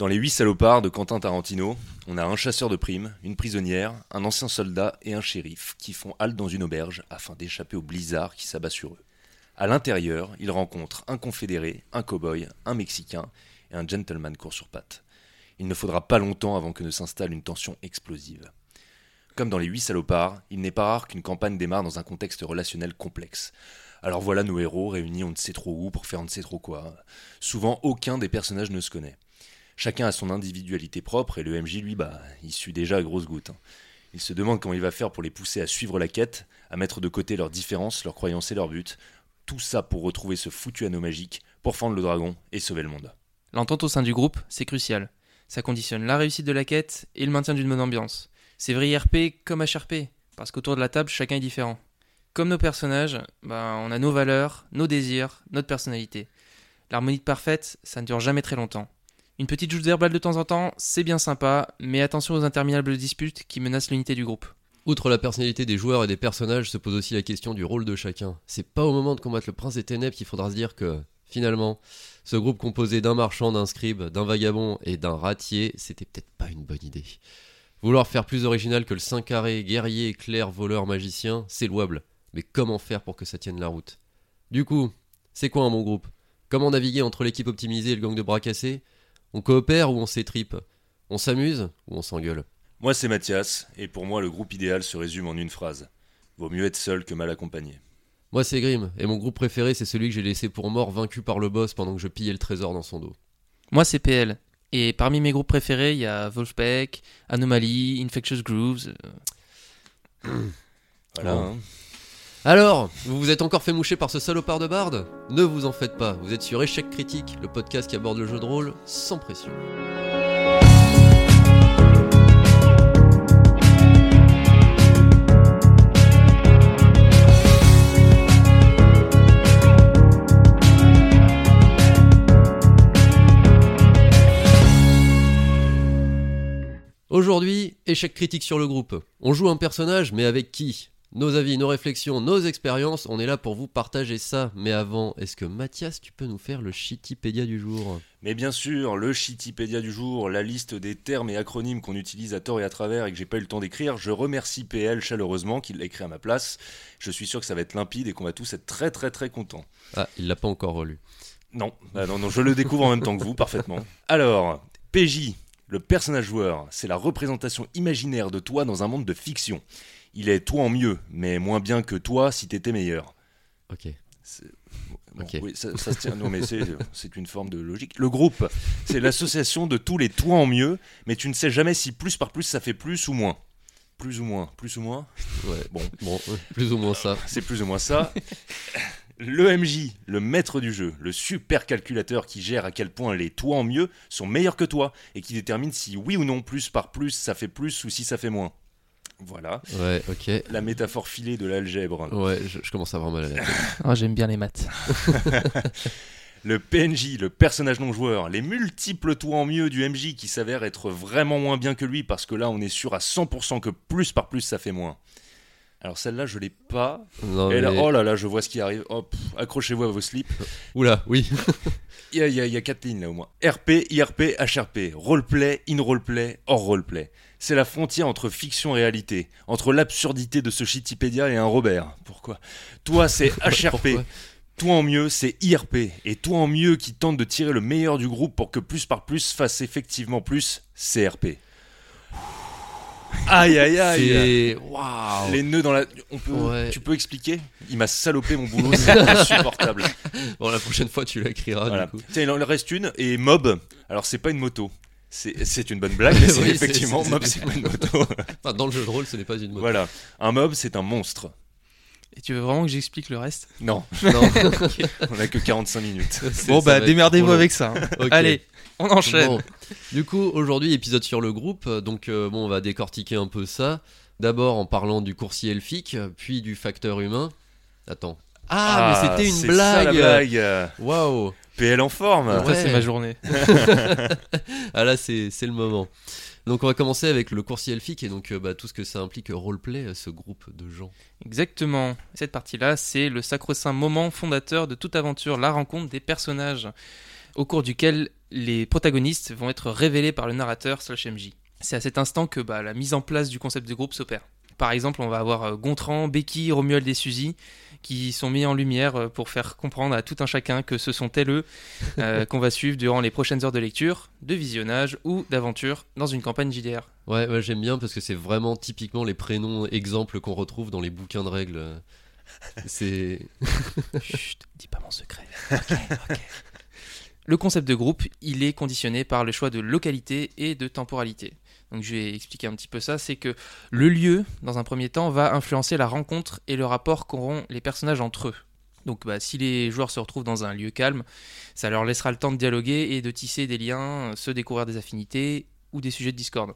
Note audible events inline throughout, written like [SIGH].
Dans Les Huit salopards de Quentin Tarantino, on a un chasseur de primes, une prisonnière, un ancien soldat et un shérif qui font halte dans une auberge afin d'échapper au blizzard qui s'abat sur eux. À l'intérieur, ils rencontrent un confédéré, un cow-boy, un mexicain et un gentleman court sur pattes. Il ne faudra pas longtemps avant que ne s'installe une tension explosive. Comme dans Les Huit salopards, il n'est pas rare qu'une campagne démarre dans un contexte relationnel complexe. Alors voilà nos héros réunis on ne sait trop où pour faire on ne sait trop quoi. Souvent aucun des personnages ne se connaît. Chacun a son individualité propre et le MJ lui bah il suit déjà à grosses gouttes. hein. Il se demande comment il va faire pour les pousser à suivre la quête, à mettre de côté leurs différences, leurs croyances et leurs buts. Tout ça pour retrouver ce foutu anneau magique, pour fendre le dragon et sauver le monde. L'entente au sein du groupe, c'est crucial. Ça conditionne la réussite de la quête et le maintien d'une bonne ambiance. C'est vrai IRP comme HRP, parce qu'autour de la table, chacun est différent. Comme nos personnages, bah, on a nos valeurs, nos désirs, notre personnalité. L'harmonie parfaite, ça ne dure jamais très longtemps. Une petite joute verbale de temps en temps, c'est bien sympa, mais attention aux interminables disputes qui menacent l'unité du groupe. Outre la personnalité des joueurs et des personnages, se pose aussi la question du rôle de chacun. C'est pas au moment de combattre le prince des ténèbres qu'il faudra se dire que, finalement, ce groupe composé d'un marchand, d'un scribe, d'un vagabond et d'un ratier, c'était peut-être pas une bonne idée. Vouloir faire plus original que le 5 carré, guerrier, clerc, voleur, magicien, c'est louable. Mais comment faire pour que ça tienne la route? Du coup, c'est quoi un bon groupe? Comment naviguer entre l'équipe optimisée et le gang de bras cassés? On coopère ou on s'étripe On s'amuse ou on s'engueule Moi c'est Mathias, et pour moi le groupe idéal se résume en une phrase. Vaut mieux être seul que mal accompagné. Moi c'est Grim, et mon groupe préféré c'est celui que j'ai laissé pour mort vaincu par le boss pendant que je pillais le trésor dans son dos. Moi, c'est PL. Et parmi mes groupes préférés, il y a Wolfpack, Anomaly, Infectious Grooves. euh, Voilà. Hein. Alors, vous vous êtes encore fait moucher par ce salopard de barde Ne vous en faites pas, vous êtes sur Échec Critique, le podcast qui aborde le jeu de rôle sans pression. Aujourd'hui, échec critique sur le groupe. On joue un personnage, mais avec qui? Nos avis, nos réflexions, nos expériences, on est là pour vous partager ça. Mais avant, est-ce que Mathias, tu peux nous faire le Shitipédia du jour? Mais bien sûr, le Shitipédia du jour, la liste des termes et acronymes qu'on utilise à tort et à travers et que j'ai pas eu le temps d'écrire, je remercie PL chaleureusement qu'il l'a écrit à ma place. Je suis sûr que ça va être limpide et qu'on va tous être très très très contents. Ah, il l'a pas encore relu. Non, ah non, non, je le découvre en même temps que vous, parfaitement. Alors, PJ, le personnage joueur, c'est la représentation imaginaire de toi dans un monde de fiction. Il est toi en mieux, mais moins bien que toi si t'étais meilleur. Ok. Bon, Ok. oui, ça, ça se tient. Non, mais [LAUGHS] c'est, une forme de logique. Le groupe, c'est l'association de tous les toi en mieux, mais tu ne sais jamais si plus par plus ça fait plus ou moins. Plus ou moins, plus ou moins. Ouais. Bon, Bon, euh, plus ou moins ça. c'est plus ou moins ça. Le MJ, le maître du jeu, le super calculateur qui gère à quel point les toi en mieux sont meilleurs que toi et qui détermine si oui ou non plus par plus ça fait plus ou si ça fait moins. Voilà, Ouais, ok. la métaphore filée de l'algèbre. Ouais, je, je commence à avoir mal à la tête. [LAUGHS] Oh, j'aime bien les maths. [LAUGHS] Le PNJ, le personnage non joueur, les multiples toits en mieux du MJ qui s'avèrent être vraiment moins bien que lui parce que là on est sûr à 100% que plus par plus ça fait moins. Alors celle-là je l'ai pas. Non, Et là, mais- oh là là, je vois ce qui arrive. Hop, accrochez-vous à vos slips. [LAUGHS] Oula, oui. Il y a, il y a- il y a quatre lignes là au moins. RP, IRP, HRP, roleplay, in-roleplay, hors roleplay. C'est la frontière entre fiction et réalité, entre l'absurdité de ce Shitipédia et un Robert. Pourquoi? Toi c'est [LAUGHS] HRP, toi en mieux c'est IRP, et toi en mieux qui tente de tirer le meilleur du groupe pour que plus par plus fasse effectivement plus, c'est RP. [LAUGHS] Aïe aïe aïe. Waouh Les nœuds dans la... On peut... Ouais. Tu peux expliquer? Il m'a salopé mon boulot, [LAUGHS] c'est insupportable. Bon, la prochaine fois, tu l'écriras, Voilà. Tiens, il en reste une, et Mob, alors c'est pas une moto. C'est une bonne blague, [LAUGHS] mais c'est Oui, effectivement, Mob, c'est- pas une moto. [LAUGHS] Enfin, dans le jeu de rôle, ce n'est pas une mode. voilà. Un mob, c'est un monstre. Et tu veux vraiment que j'explique le reste? Non, [LAUGHS] Non. on a que 45 minutes. Bon, bah démerdez-vous avec ça. hein. Allez, on enchaîne. Bon. Du coup, aujourd'hui, épisode sur le groupe. Donc, euh, bon, on va décortiquer un peu ça. D'abord en parlant du coursier elfique, puis du facteur humain. Attends. Ah, mais c'était une c'est ça, la blague. Waouh. PL en forme. Ouais. Ça, c'est ma journée. [LAUGHS] Ah là, c'est c'est le moment. Donc, on va commencer avec le coursier elfique et donc euh, bah, tout ce que ça implique euh, roleplay, euh, ce groupe de gens. Exactement. Cette partie-là, c'est le sacro-saint moment fondateur de toute aventure, la rencontre des personnages. au cours duquel les protagonistes vont être révélés par le narrateur slash MJ. C'est à cet instant que bah, la mise en place du concept de groupe s'opère. Par exemple, on va avoir Gontran, Becky, Romuald et Suzy qui sont mis en lumière euh, pour faire comprendre à tout un chacun que ce sont elles eux euh, [LAUGHS] qu'on va suivre durant les prochaines heures de lecture, de visionnage ou d'aventure dans une campagne JDR. Ouais, ouais j'aime bien parce que c'est vraiment typiquement les prénoms exemples qu'on retrouve dans les bouquins de règles. [LAUGHS] C'est. Chut, dis pas mon secret. Ok, ok. Le concept de groupe, il est conditionné par le choix de localité et de temporalité. Donc je vais expliquer un petit peu ça, c'est que le lieu, dans un premier temps, va influencer la rencontre et le rapport qu'auront les personnages entre eux. Donc bah, si les joueurs se retrouvent dans un lieu calme, ça leur laissera le temps de dialoguer et de tisser des liens, se découvrir des affinités ou des sujets de discorde.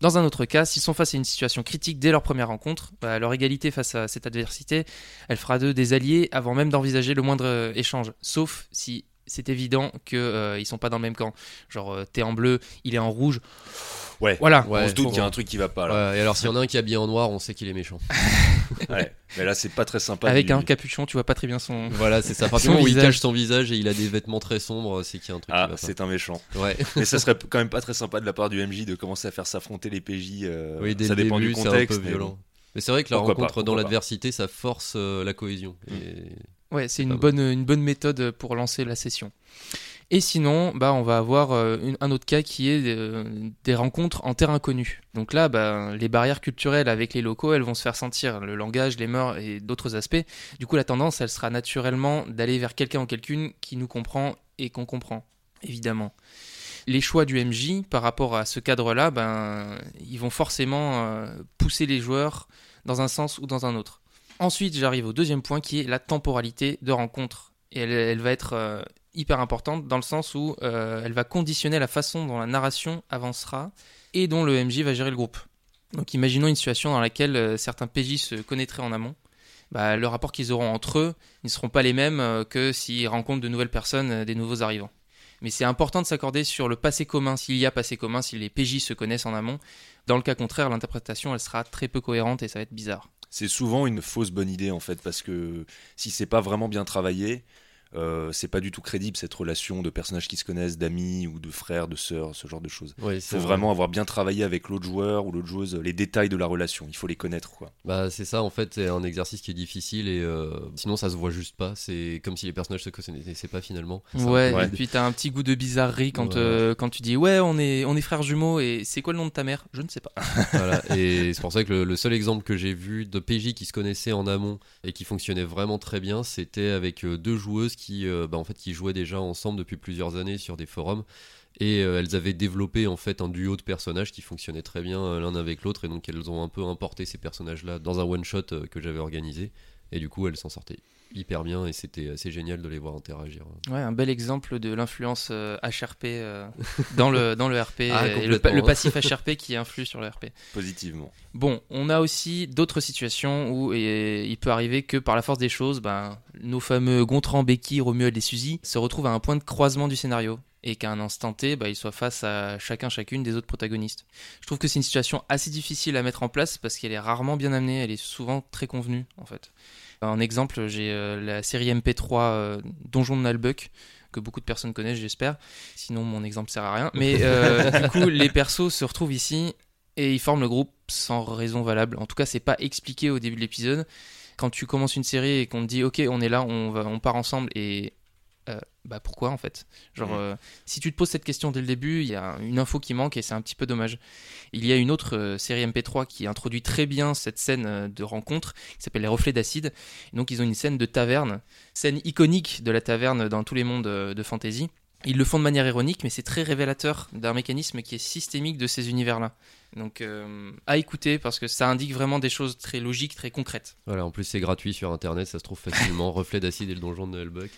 Dans un autre cas, s'ils sont face à une situation critique dès leur première rencontre, bah, leur égalité face à cette adversité, elle fera d'eux des alliés avant même d'envisager le moindre euh, échange, sauf si c'est évident qu'ils euh, ne sont pas dans le même camp. Genre, euh, t'es en bleu, il est en rouge. Ouais, Voilà. on se doute qu'il y a un truc qui va pas là. Ouais, et alors, s'il y en a un qui est habillé en noir, on sait qu'il est méchant. [LAUGHS] Ouais. Mais là, c'est pas très sympa. Avec du- un capuchon, tu vois pas très bien son. [LAUGHS] Voilà, c'est ça. Moment où il visage. cache son visage et il a des vêtements très sombres, c'est qu'il y a un truc Ah, qui va c'est un méchant. Ouais. [LAUGHS] Mais ça serait quand même pas très sympa de la part du MJ de commencer à faire s'affronter les PJ. euh, oui, dès ça le dépend début, du c'est un contexte. peu mais violent. Mais c'est vrai que la Pourquoi pas, rencontre dans l'adversité, ça force euh, la cohésion. Et- Ouais, c'est une bonne méthode pour lancer la session. Et sinon, bah, on va avoir euh, un autre cas qui est euh, des rencontres en terrain connu. Donc là, bah, les barrières culturelles avec les locaux, elles vont se faire sentir, le langage, les mœurs et d'autres aspects. Du coup, la tendance, elle sera naturellement d'aller vers quelqu'un ou quelqu'une qui nous comprend et qu'on comprend, évidemment. Les choix du MJ par rapport à ce cadre-là, ben, ils vont forcément euh, pousser les joueurs dans un sens ou dans un autre. Ensuite, j'arrive au deuxième point qui est la temporalité de rencontre. Et elle, va être hyper importante dans le sens où euh, elle va conditionner la façon dont la narration avancera et dont le MJ va gérer le groupe. Donc imaginons une situation dans laquelle euh, certains PJ se connaîtraient en amont. Bah, le rapport qu'ils auront entre eux ne seront pas les mêmes euh, que s'ils rencontrent de nouvelles personnes, des nouveaux arrivants. Mais c'est important de s'accorder sur le passé commun, s'il y a passé commun, si les PJ se connaissent en amont. Dans le cas contraire, l'interprétation, elle sera très peu cohérente et ça va être bizarre. C'est souvent une fausse bonne idée en fait, parce que si c'est pas vraiment bien travaillé, euh, c'est pas du tout crédible cette relation de personnages qui se connaissent, d'amis ou de frères, de sœurs, ce genre de choses. Il faut vrai. vraiment avoir bien travaillé avec l'autre joueur ou l'autre joueuse, les détails de la relation, il faut les connaître quoi. Bah c'est ça en fait, c'est un exercice qui est difficile et euh, sinon ça se voit juste pas. C'est comme si les personnages se connaissaient pas finalement. Ouais, Ouais. et puis t'as un petit goût de bizarrerie quand, Ouais. euh, quand tu dis ouais on est, on est frères jumeaux et c'est quoi le nom de ta mère? Je ne sais pas. [LAUGHS] Voilà, et c'est pour ça que le, le seul exemple que j'ai vu de PJ qui se connaissaient en amont et qui fonctionnait vraiment très bien, c'était avec deux joueuses qui, euh, bah, en fait, qui jouaient déjà ensemble depuis plusieurs années sur des forums. Et euh, elles avaient développé en fait un duo de personnages qui fonctionnait très bien euh, l'un avec l'autre, et donc elles ont un peu importé ces personnages-là dans un one-shot euh, que j'avais organisé. Et du coup, elles s'en sortaient hyper bien, et c'était assez génial de les voir interagir. Ouais, un bel exemple de l'influence euh, HRP euh, dans, le, dans le RP [LAUGHS] Ah, euh, et le, passif HRP qui influe sur le RP. Positivement. Bon, on a aussi d'autres situations où et, il peut arriver que par la force des choses, ben, nos fameux Gontran, Becky, Romuald et Suzy se retrouvent à un point de croisement du scénario et qu'à un instant T, bah, ils soient face à chacun chacune des autres protagonistes. Je trouve que c'est une situation assez difficile à mettre en place parce qu'elle est rarement bien amenée, elle est souvent très convenue en fait. En exemple, j'ai euh, la série MP3 euh, Donjon de Nalbuck que beaucoup de personnes connaissent, j'espère. Sinon, mon exemple sert à rien. Mais euh, [LAUGHS] du coup, les persos se retrouvent ici et ils forment le groupe sans raison valable. En tout cas, c'est pas expliqué au début de l'épisode. Quand tu commences une série et qu'on te dit OK, on est là, on va, on part ensemble et euh, bah pourquoi en fait? Genre, Mhm. euh, si tu te poses cette question dès le début, il y a une info qui manque et c'est un petit peu dommage. Il y a une autre euh, série MP3 qui introduit très bien cette scène euh, de rencontre qui s'appelle Les Reflets d'Acide. Donc, ils ont une scène de taverne, scène iconique de la taverne dans tous les mondes euh, de fantasy. Ils le font de manière ironique, mais c'est très révélateur d'un mécanisme qui est systémique de ces univers-là. Donc, euh, à écouter parce que ça indique vraiment des choses très logiques, très concrètes. Voilà, en plus c'est gratuit sur internet, ça se trouve facilement. [LAUGHS] Reflet d'acide et le donjon de Nullbuck.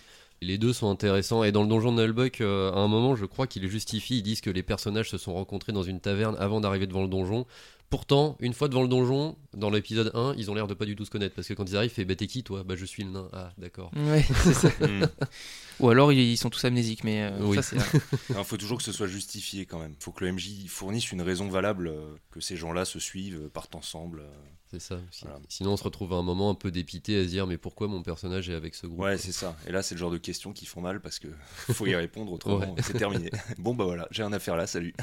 Les deux sont intéressants. Et dans le donjon de Nullbuck, euh, à un moment, je crois qu'ils justifient, ils disent que les personnages se sont rencontrés dans une taverne avant d'arriver devant le donjon. Pourtant, une fois devant le donjon, dans l'épisode 1, ils ont l'air de pas du tout se connaître. Parce que quand ils arrivent, fait Bah t'es qui toi? Bah je suis le nain. Ah d'accord. [LAUGHS] Ouais, c'est ça. [LAUGHS] Hmm. Ou alors, ils sont tous amnésiques, mais euh, Oui. ça, c'est. [LAUGHS] Il faut toujours que ce soit justifié quand même. Il faut que le MJ fournisse une raison valable euh, que ces gens-là se suivent, partent ensemble. C'est ça. Voilà. Sinon, on se retrouve à un moment un peu dépité à se dire mais pourquoi mon personnage est avec ce groupe Ouais, c'est ça. Et là, c'est le genre de questions qui font mal parce que [LAUGHS] faut y répondre autrement. C'est terminé. [LAUGHS] Bon, bah voilà, j'ai un affaire là, salut.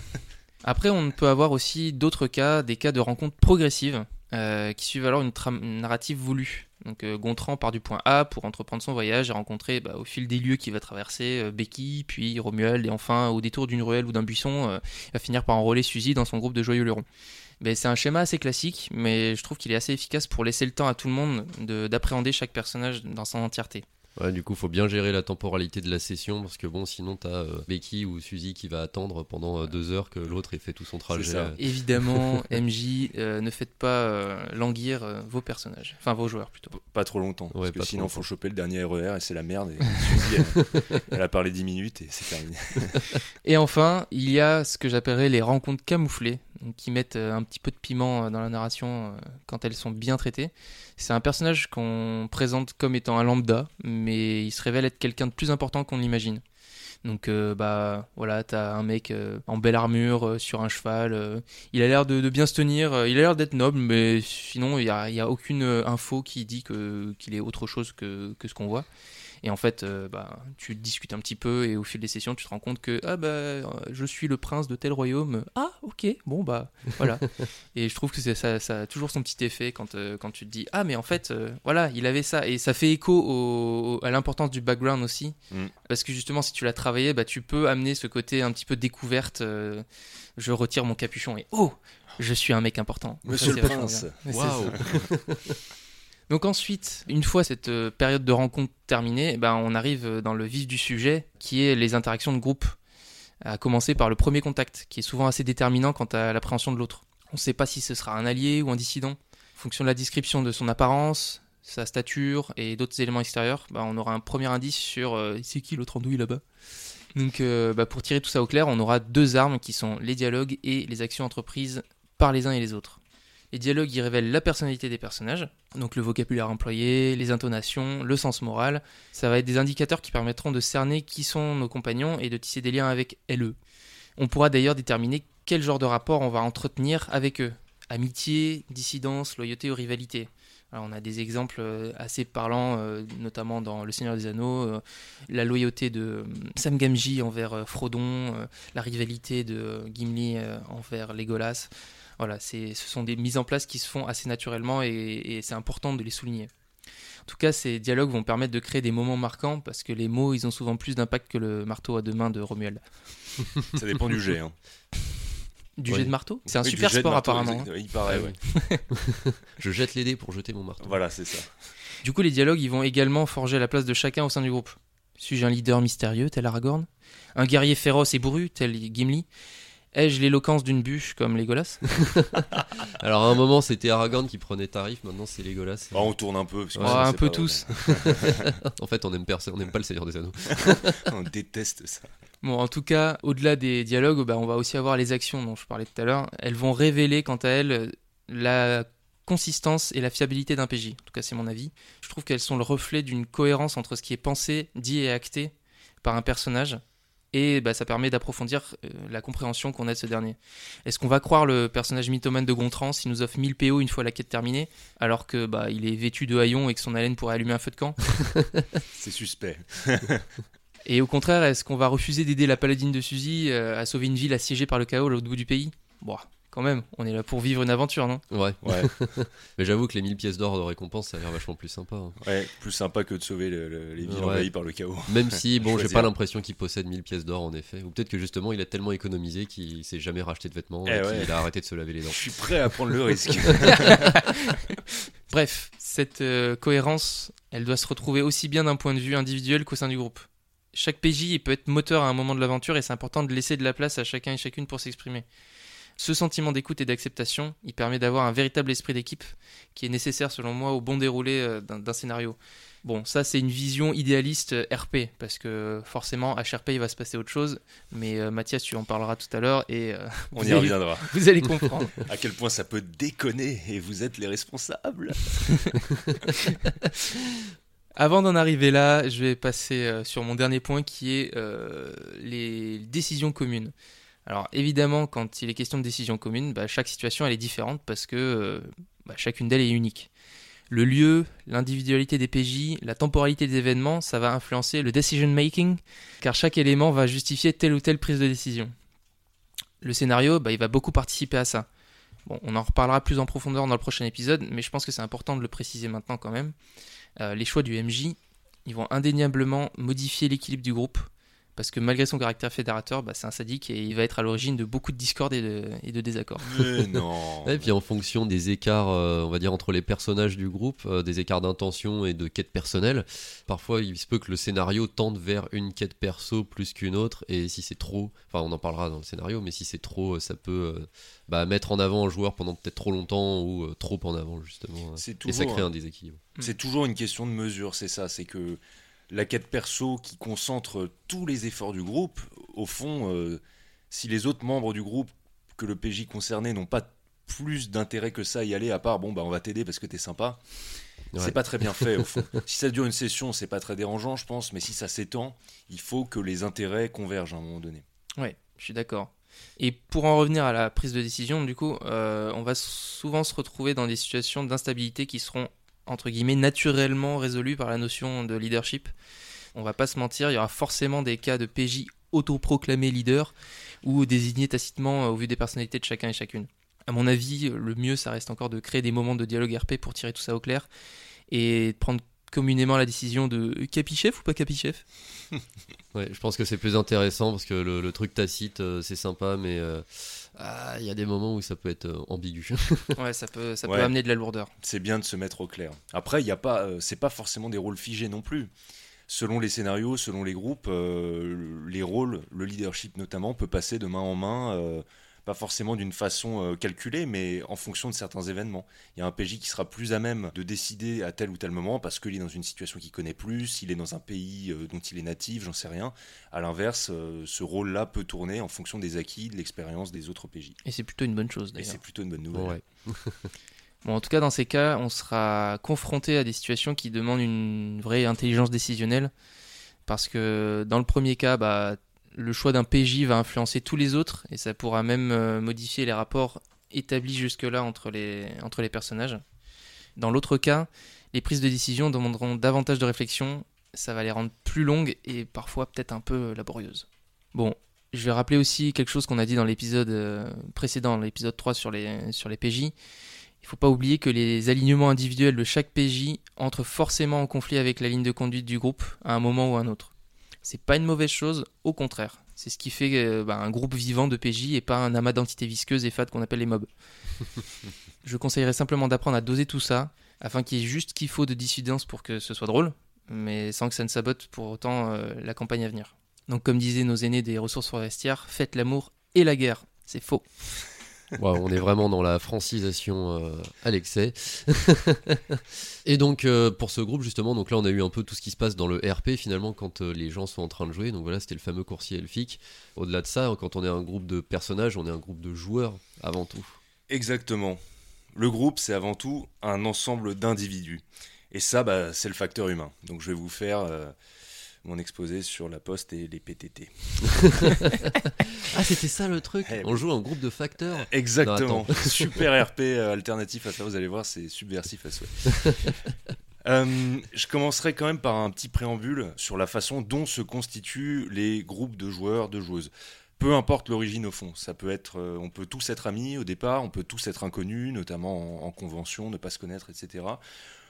Après, on peut avoir aussi d'autres cas, des cas de rencontres progressives, euh, qui suivent alors une, trame une narrative voulue. Donc euh, Gontran part du point A pour entreprendre son voyage et rencontrer bah, au fil des lieux qu'il va traverser euh, Becky, puis Romuald, et enfin au détour d'une ruelle ou d'un buisson, euh, il va finir par enrôler Suzy dans son groupe de joyeux lurons. Ben, c'est un schéma assez classique, mais je trouve qu'il est assez efficace pour laisser le temps à tout le monde de- d'appréhender chaque personnage dans son entièreté. Ouais, du coup, faut bien gérer la temporalité de la session parce que bon, sinon t'as euh, Becky ou Suzy qui va attendre pendant euh, deux heures que l'autre ait fait tout son trajet. ça. Évidemment, [LAUGHS] MJ, euh, ne faites pas euh, languir euh, vos personnages, enfin vos joueurs plutôt. Pas trop longtemps. Ouais, parce que sinon, longtemps. faut choper le dernier RER et c'est la merde. Et Suzy, elle, [LAUGHS] elle a parlé 10 minutes et c'est terminé. [LAUGHS] Et enfin, il y a ce que j'appellerais les rencontres camouflées, qui mettent euh, un petit peu de piment euh, dans la narration euh, quand elles sont bien traitées. C'est un personnage qu'on présente comme étant un lambda, mais il se révèle être quelqu'un de plus important qu'on l'imagine. Donc euh, bah voilà, t'as un mec en belle armure sur un cheval. il a l'air de, bien se tenir. il a l'air d'être noble, mais sinon il y a, aucune info qui dit qu'il est autre chose que ce qu'on voit. Et en fait, euh, bah, tu discutes un petit peu et au fil des sessions, tu te rends compte que ah bah euh, je suis le prince de tel royaume. Ah ok, bon bah voilà. [LAUGHS] et je trouve que ça, ça a toujours son petit effet quand, euh, quand tu te dis ah mais en fait euh, voilà il avait ça et ça fait écho au- au- à l'importance du background aussi Mm. parce que justement si tu l'as travaillé, bah tu peux amener ce côté un petit peu découverte. euh, je retire mon capuchon et oh je suis un mec important. Ça, Monsieur c'est le prince. Waouh. [LAUGHS] Donc ensuite, une fois cette euh, période de rencontre terminée, eh ben, on arrive euh, dans le vif du sujet, qui est les interactions de groupe. À commencer par le premier contact, qui est souvent assez déterminant quant à l'appréhension de l'autre. On ne sait pas si ce sera un allié ou un dissident. En fonction de la description de son apparence, sa stature et d'autres éléments extérieurs, bah, on aura un premier indice sur euh, c'est qui l'autre andouille là-bas. Donc euh, bah, pour tirer tout ça au clair, on aura deux armes qui sont les dialogues et les actions entreprises par les uns et les autres. Les dialogues y révèlent la personnalité des personnages, donc le vocabulaire employé, les intonations, le sens moral. Ça va être des indicateurs qui permettront de cerner qui sont nos compagnons et de tisser des liens avec LE. On pourra d'ailleurs déterminer quel genre de rapport on va entretenir avec eux. Amitié, dissidence, loyauté ou rivalité. On a des exemples euh, assez parlants, euh, notamment dans Le Seigneur des Anneaux, euh, la loyauté de Sam Gamgee envers Frodon, la rivalité de Gimli envers Legolas. Voilà, c'est, ce sont des mises en place qui se font assez naturellement et, et c'est important de les souligner. En tout cas, ces dialogues vont permettre de créer des moments marquants parce que les mots, ils ont souvent plus d'impact que le marteau à deux mains de Romuald. [LAUGHS] Ça dépend du jet. Hein. Du Ouais. jet de marteau? C'est un Oui, super sport marteau, apparemment. hein. Il paraît, ouais. [LAUGHS] Je jette les dés pour jeter mon marteau. Voilà, c'est ça. Du coup, les dialogues, ils vont également forger la place de chacun au sein du groupe. Suis-je un leader mystérieux, tel Aragorn? Un guerrier féroce et bourru, tel Gimli? Ai-je l'éloquence d'une bûche, comme Legolas? [LAUGHS] Alors à un moment c'était Aragorn qui prenait tarif, maintenant c'est Legolas. Bah, on tourne un peu. parce que sinon, Un peu tous. [LAUGHS] En fait on aime personne, on n'aime pas le Seigneur des Anneaux. [LAUGHS] on déteste ça. Bon, en tout cas, au-delà des dialogues, bah, on va aussi avoir les actions dont je parlais tout à l'heure. Elles vont révéler, quant à elles, la consistance et la fiabilité d'un PJ. En tout cas, c'est mon avis. Je trouve qu'elles sont le reflet d'une cohérence entre ce qui est pensé, dit et acté par un personnage. Et bah, ça permet d'approfondir euh, la compréhension qu'on a de ce dernier. Est-ce qu'on va croire le personnage mythomane de Gontran s'il nous offre 1000 PO une fois la quête terminée, alors que bah, il est vêtu de haillons et que son haleine pourrait allumer un feu de camp? [LAUGHS] C'est suspect. [LAUGHS] Et au contraire, est-ce qu'on va refuser d'aider la paladine de Suzy euh, à sauver une ville assiégée par le chaos à l'autre bout du pays? Bon, quand même, on est là pour vivre une aventure, non? Ouais, Ouais, [LAUGHS] mais j'avoue que les 1000 pièces d'or de récompense ça a l'air vachement plus sympa. hein. ouais, plus sympa que de sauver le- le- les villes Ouais. envahies par le chaos. Même si, [LAUGHS] bon, j'ai Choisir. pas l'impression qu'il possède 1000 pièces d'or en effet. Ou peut-être que justement il a tellement économisé qu'il s'est jamais racheté de vêtements Eh et ouais. qu'il a arrêté de se laver les dents. Je suis prêt à prendre le risque. [LAUGHS] Bref, cette euh, cohérence, elle doit se retrouver aussi bien d'un point de vue individuel qu'au sein du groupe. Chaque PJ il peut être moteur à un moment de l'aventure et c'est important de laisser de la place à chacun et chacune pour s'exprimer. Ce sentiment d'écoute et d'acceptation, il permet d'avoir un véritable esprit d'équipe qui est nécessaire selon moi au bon déroulé euh, d'un scénario. Bon, ça c'est une vision idéaliste euh, RP, parce que forcément HRP il va se passer autre chose, mais euh, Mathias tu en parleras tout à l'heure et euh, On y allez- reviendra. [LAUGHS] vous allez comprendre. À quel point ça peut déconner et vous êtes les responsables. [LAUGHS] Avant d'en arriver là, je vais passer sur mon dernier point qui est euh, les décisions communes. Alors évidemment, quand il est question de décisions communes, bah, chaque situation est différente parce que euh, bah, chacune d'elles est unique. Le lieu, l'individualité des PJ, la temporalité des événements, ça va influencer le decision making, car chaque élément va justifier telle ou telle prise de décision. Le scénario, bah, il va beaucoup participer à ça. Bon, on en reparlera plus en profondeur dans le prochain épisode, mais je pense que c'est important de le préciser maintenant quand même. Euh, les choix du MJ, ils vont indéniablement modifier l'équilibre du groupe, parce que malgré son caractère fédérateur, bah, c'est un sadique et il va être à l'origine de beaucoup de discordes et de, et de désaccords. Mais [LAUGHS] non. Et puis en fonction des écarts, euh, on va dire, entre les personnages du groupe, euh, des écarts d'intention et de quête personnelle, parfois il se peut que le scénario tende vers une quête perso plus qu'une autre, et si c'est trop, enfin on en parlera dans le scénario, mais si c'est trop, euh, ça peut euh, bah, mettre en avant un joueur pendant peut-être trop longtemps ou euh, trop en avant justement. C'est Et ça toujours, crée un déséquilibre. c'est toujours une question de mesure, c'est ça. C'est que la quête perso qui concentre tous les efforts du groupe, au fond, euh, si les autres membres du groupe que le PJ concerné n'ont pas plus d'intérêt que ça à y aller, à part bon bah on va t'aider parce que t'es sympa, Ouais. c'est pas très bien fait au fond. [LAUGHS] si ça dure une session, c'est pas très dérangeant, je pense, mais si ça s'étend, il faut que les intérêts convergent à un moment donné. Ouais, je suis d'accord. Et pour en revenir à la prise de décision, du coup, euh, on va souvent se retrouver dans des situations d'instabilité qui seront, entre guillemets, naturellement résolues par la notion de leadership. On va pas se mentir, il y aura forcément des cas de PJ autoproclamés leader ou désignés tacitement euh, au vu des personnalités de chacun et chacune. À mon avis, le mieux, ça reste encore de créer des moments de dialogue RP pour tirer tout ça au clair et prendre communément la décision de capichef ou pas capichef? [LAUGHS] Ouais, je pense que c'est plus intéressant parce que le, le truc tacite, euh, c'est sympa, mais euh, ah, il y a des moments où ça peut être euh, ambigu. [LAUGHS] Ouais, ça peut, ça Ouais. peut amener de la lourdeur. c'est bien de se mettre au clair. Après, il y a pas, euh, c'est pas forcément des rôles figés non plus. Selon les scénarios, selon les groupes, euh, les rôles, le leadership notamment, peut passer de main en main, euh, pas forcément d'une façon euh, calculée, mais en fonction de certains événements. Il y a un PJ qui sera plus à même de décider à tel ou tel moment parce qu'il est dans une situation qu'il connaît plus, il est dans un pays euh, dont il est natif, j'en sais rien. À l'inverse, euh, ce rôle-là peut tourner en fonction des acquis, de l'expérience des autres PJ. Et c'est plutôt une bonne chose Et d'ailleurs. c'est plutôt une bonne nouvelle. Ouais. [LAUGHS] Bon, en tout cas, dans ces cas, on sera confronté à des situations qui demandent une vraie intelligence décisionnelle. Parce que dans le premier cas, bah, le choix d'un PJ va influencer tous les autres et ça pourra même euh, modifier les rapports établis jusque-là entre les, entre les personnages. Dans l'autre cas, les prises de décision demanderont davantage de réflexion, ça va les rendre plus longues et parfois peut-être un peu laborieuses. Bon, je vais rappeler aussi quelque chose qu'on a dit dans l'épisode euh, précédent, l'épisode 3 sur les, sur les PJ. Il faut pas oublier que les alignements individuels de chaque PJ entrent forcément en conflit avec la ligne de conduite du groupe à un moment ou à un autre. C'est pas une mauvaise chose, au contraire. C'est ce qui fait euh, bah, un groupe vivant de PJ et pas un amas d'entités visqueuses et fades qu'on appelle les mobs. [LAUGHS] Je conseillerais simplement d'apprendre à doser tout ça afin qu'il y ait juste ce qu'il faut de dissidence pour que ce soit drôle, mais sans que ça ne sabote pour autant euh, la campagne à venir. Donc comme disaient nos aînés des ressources forestières, faites l'amour et la guerre. C'est faux. On est vraiment dans la francisation euh, à l'excès. [LAUGHS] et donc euh, pour ce groupe justement, donc là on a eu un peu tout ce qui se passe dans le RP finalement quand euh, les gens sont en train de jouer. Donc voilà, c'était le fameux coursier elfique. Au-delà de ça, quand on est un groupe de personnages, on est un groupe de joueurs avant tout. Exactement. Le groupe, c'est avant tout un ensemble d'individus. Et ça, bah, c'est le facteur humain. Donc je vais vous faire euh, mon exposé sur la poste et les PTT. [LAUGHS] Ah, c'était ça le truc Eh On joue un groupe de facteurs Exactement. Non, [LAUGHS] Super RP euh, alternatif à ça, vous allez voir, c'est subversif à souhait. [LAUGHS] Euh, je commencerai quand même par un petit préambule sur la façon dont se constituent les groupes de joueurs, de joueuses. Peu importe l'origine au fond, ça peut être, euh, on peut tous être amis au départ, on peut tous être inconnus, notamment en, en convention, ne pas se connaître, etc.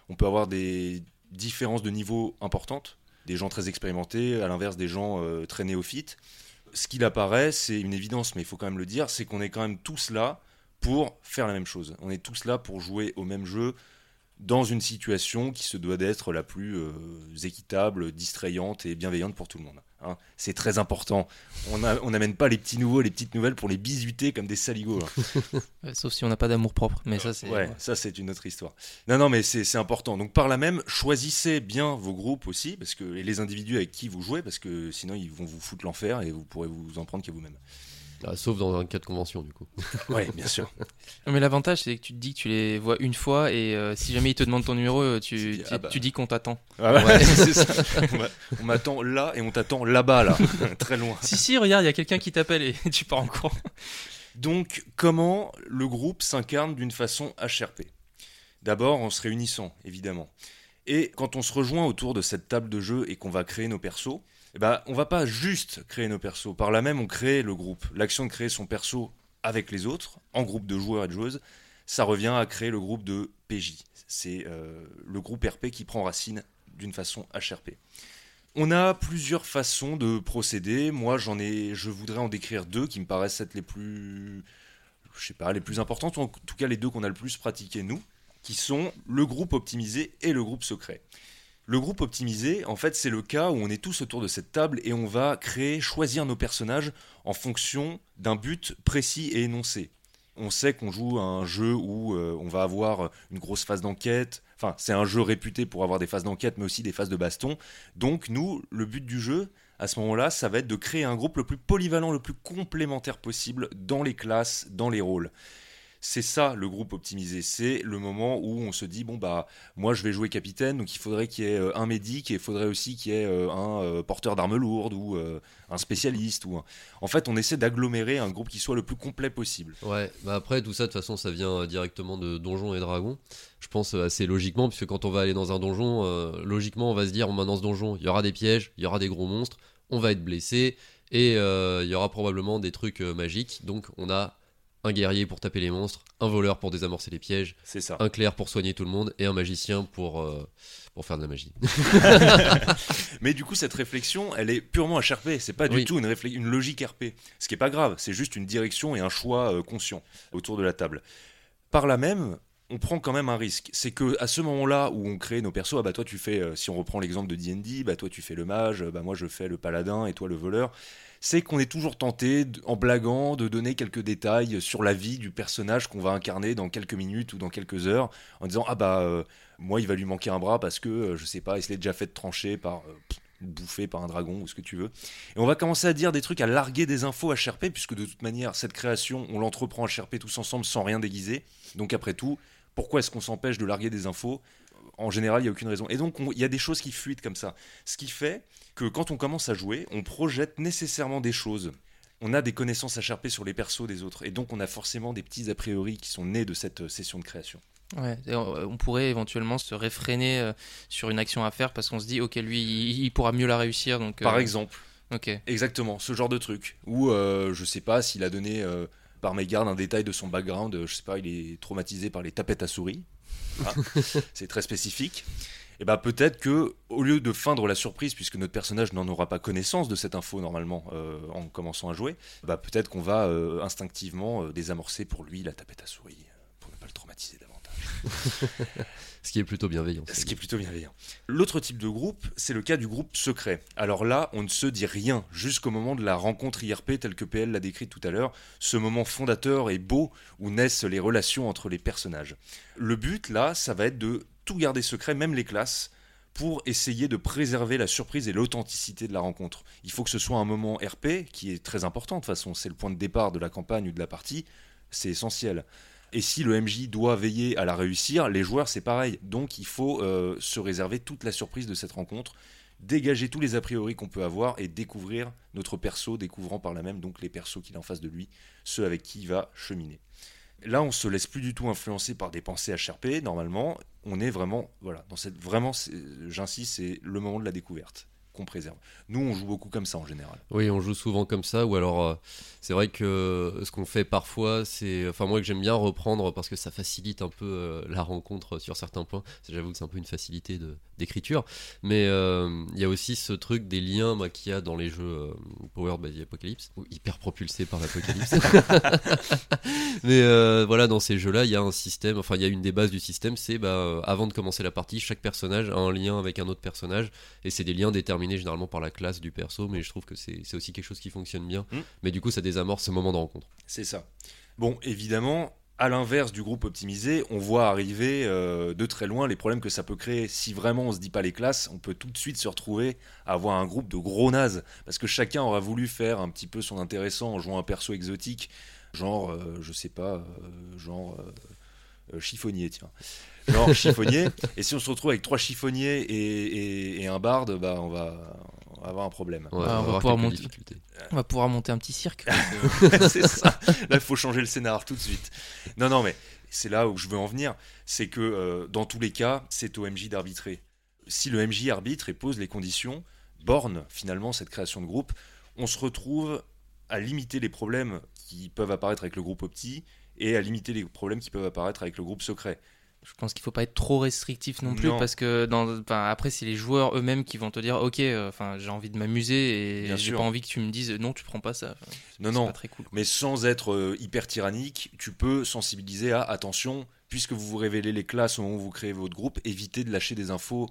On peut avoir des différences de niveau importantes, des gens très expérimentés, à l'inverse des gens euh, très néophytes. Ce qu'il apparaît, c'est une évidence, mais il faut quand même le dire, c'est qu'on est quand même tous là pour faire la même chose. On est tous là pour jouer au même jeu dans une situation qui se doit d'être la plus euh, équitable, distrayante et bienveillante pour tout le monde. Hein. c'est très important. On n'amène pas les petits nouveaux, les petites nouvelles pour les bisuter comme des saligots. hein. [LAUGHS] Sauf si on n'a pas d'amour propre, mais ça c'est... Ouais, ça c'est une autre histoire. Non, non, mais c'est c'est important. Donc par là même, choisissez bien vos groupes aussi, parce que et les individus avec qui vous jouez, parce que sinon ils vont vous foutre l'enfer et vous pourrez vous en prendre qu'à vous-même. Ah, Sauf dans un cas de convention du coup. [LAUGHS] Ouais, bien sûr. Non, Mais l'avantage, c'est que tu te dis que tu les vois une fois et euh, si jamais ils te demandent ton numéro, euh, tu, Tu dis, tu, ah bah. tu dis qu'on t'attend. Ah ouais, [LAUGHS] c'est ça. On m'attend là et on t'attend là-bas, là, [LAUGHS] très loin. si, si, regarde, il y a quelqu'un qui t'appelle et tu pars en courant. Donc, comment le groupe s'incarne d'une façon HRP D'abord en se réunissant, évidemment. Et quand on se rejoint autour de cette table de jeu et qu'on va créer nos persos, eh ben, on va pas juste créer nos persos. Par là même, on crée le groupe. L'action de créer son perso avec les autres, en groupe de joueurs et de joueuses, ça revient à créer le groupe de PJ. C'est euh, le groupe RP qui prend racine d'une façon HRP. On a plusieurs façons de procéder. Moi, j'en ai, je voudrais en décrire deux qui me paraissent être les plus, je sais pas, les plus importantes, ou en tout cas les deux qu'on a le plus pratiqué nous, qui sont le groupe optimisé et le groupe secret. Le groupe optimisé, en fait, c'est le cas où on est tous autour de cette table et on va créer, choisir nos personnages en fonction d'un but précis et énoncé. On sait qu'on joue à un jeu où euh, on va avoir une grosse phase d'enquête. Enfin, c'est un jeu réputé pour avoir des phases d'enquête, mais aussi des phases de baston. Donc, nous, le but du jeu, à ce moment-là, ça va être de créer un groupe le plus polyvalent, le plus complémentaire possible dans les classes, dans les rôles. C'est ça le groupe optimisé. C'est le moment où on se dit bon bah moi je vais jouer capitaine, donc il faudrait qu'il y ait euh, un médic et il faudrait aussi qu'il y ait euh, un euh, porteur d'armes lourdes ou un spécialiste ou en fait on essaie d'agglomérer un groupe qui soit le plus complet possible. Ouais, bah après tout ça de toute façon ça vient directement de Donjons et Dragons. Je pense assez logiquement puisque quand on va aller dans un donjon, logiquement on va se dire dans ce donjon il y aura des pièges, il y aura des gros monstres, on va être blessé et il y aura probablement des trucs magiques. Donc on a un guerrier pour taper les monstres, un voleur pour désamorcer les pièges, C'est ça. un clerc pour soigner tout le monde et un magicien pour, euh, pour faire de la magie. [LAUGHS] Mais du coup, cette réflexion, elle est purement HRP. C'est pas du Oui. tout une, réfle- une logique RP. Ce qui est pas grave, c'est juste une direction et un choix euh, conscient autour de la table. Par là même, on prend quand même un risque. C'est que à ce moment-là où on crée nos persos, ah bah toi tu fais, euh, si on reprend l'exemple de D&D, bah toi tu fais le mage, bah moi je fais le paladin et toi le voleur. C'est qu'on est toujours tenté, en blaguant, de donner quelques détails sur la vie du personnage qu'on va incarner dans quelques minutes ou dans quelques heures, en disant ah bah euh, moi il va lui manquer un bras parce que euh, je sais pas, il se l'est déjà fait trancher par euh, bouffé par un dragon ou ce que tu veux. Et on va commencer à dire des trucs, à larguer des infos HRP, puisque de toute manière, cette création, on l'entreprend HRP tous ensemble sans rien déguiser. Donc après tout, pourquoi est-ce qu'on s'empêche de larguer des infos En général, il n'y a aucune raison. Et donc, on- il y a des choses qui fuitent comme ça. Ce qui fait que quand on commence à jouer, on projette nécessairement des choses. On a des connaissances HRP sur les persos des autres. Et donc, on a forcément des petits a priori qui sont nés de cette euh, session de création. Ouais, on pourrait éventuellement se réfréner euh, sur une action à faire parce qu'on se dit, ok, lui, il, pourra mieux la réussir. Donc, Par euh, exemple, Ok. Exactement, ce genre de truc. Ou euh, je sais pas s'il a donné euh, par mégarde un détail de son background, je sais pas, il est traumatisé par les tapettes à souris. Ah, c'est très spécifique. Et bah peut-être que au lieu de feindre la surprise, puisque notre personnage n'en aura pas connaissance de cette info normalement euh, en commençant à jouer, bah peut-être qu'on va euh, instinctivement euh, désamorcer pour lui la tapette à souris pour ne pas le traumatiser davantage. [LAUGHS] Ce qui est plutôt bienveillant. Ce qui est plutôt bienveillant. L'autre type de groupe, c'est le cas du groupe secret. Alors là, on ne se dit rien jusqu'au moment de la rencontre IRP telle que PL l'a décrite tout à l'heure, ce moment fondateur et beau où naissent les relations entre les personnages. Le but là, ça va être de tout garder secret, même les classes, pour essayer de préserver la surprise et l'authenticité de la rencontre. Il faut que ce soit un moment RP qui est très important de toute façon, c'est le point de départ de la campagne ou de la partie, c'est essentiel. Et si le MJ doit veiller à la réussir, les joueurs c'est pareil. Donc il faut euh, se réserver toute la surprise de cette rencontre, dégager tous les a priori qu'on peut avoir et découvrir notre perso, découvrant par là même donc les persos qu'il a en face de lui, ceux avec qui il va cheminer. Là, on se laisse plus du tout influencer par des pensées HRP. Normalement, on est vraiment, voilà, dans cette, vraiment, j'insiste, c'est le moment de la découverte préserve. Nous, on joue beaucoup comme ça en général. Oui, on joue souvent comme ça, ou alors euh, c'est vrai que euh, ce qu'on fait parfois, c'est. Enfin, moi que j'aime bien reprendre parce que ça facilite un peu euh, la rencontre sur certains points. J'avoue que c'est un peu une facilité d'écriture. Mais il y a aussi ce truc des liens moi, qu'il y a dans les jeux Powered by the Apocalypse, ou hyper propulsés par l'Apocalypse. [LAUGHS] Mais voilà, dans ces jeux-là, il y a un système, enfin, il y a une des bases du système, c'est bah, avant de commencer la partie, chaque personnage a un lien avec un autre personnage, et c'est des liens déterminés généralement par la classe du perso, mais je trouve que c'est aussi quelque chose qui fonctionne bien. Mm. Mais du coup, ça désamorce ce moment de rencontre. C'est ça. Bon, évidemment, à l'inverse du groupe optimisé, on voit arriver euh, de très loin les problèmes que ça peut créer. Si vraiment on se dit pas les classes, on peut tout de suite se retrouver à avoir un groupe de gros nazes. Parce que chacun aura voulu faire un petit peu son intéressant en jouant un perso exotique. Genre, euh, je sais pas, euh, genre chiffonnier, tiens. Genre [LAUGHS] chiffonnier. Et si on se retrouve avec trois chiffonniers et, et- et un barde, bah on va, avoir un problème. Ouais, Ah, on va avoir pouvoir monter. difficultés. On va pouvoir monter un petit cirque. [LAUGHS] [LAUGHS] c'est ça. Là, il faut changer le scénar tout de suite. Non, non, mais c'est là où je veux en venir, c'est que euh, dans tous les cas, c'est au MJ d'arbitrer. Si le MJ arbitre et pose les conditions, borne finalement cette création de groupe, on se retrouve à limiter les problèmes qui peuvent apparaître avec le groupe opti et à limiter les problèmes qui peuvent apparaître avec le groupe secret. Je pense qu'il faut pas être trop restrictif non plus Non. parce que dans, après c'est les joueurs eux-mêmes qui vont te dire ok euh, enfin j'ai envie de m'amuser et j'ai pas envie que tu me dises non tu prends pas ça. Enfin, Non, non. pas très cool. Mais sans être euh, hyper tyrannique, tu peux sensibiliser à attention, puisque vous vous révélez les classes au moment où vous créez votre groupe, évitez de lâcher des infos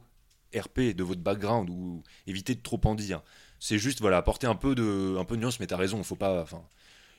RP de votre background ou évitez de trop en dire. C'est juste voilà, apporter un peu de un peu de nuance, mais t'as raison, faut pas. Enfin,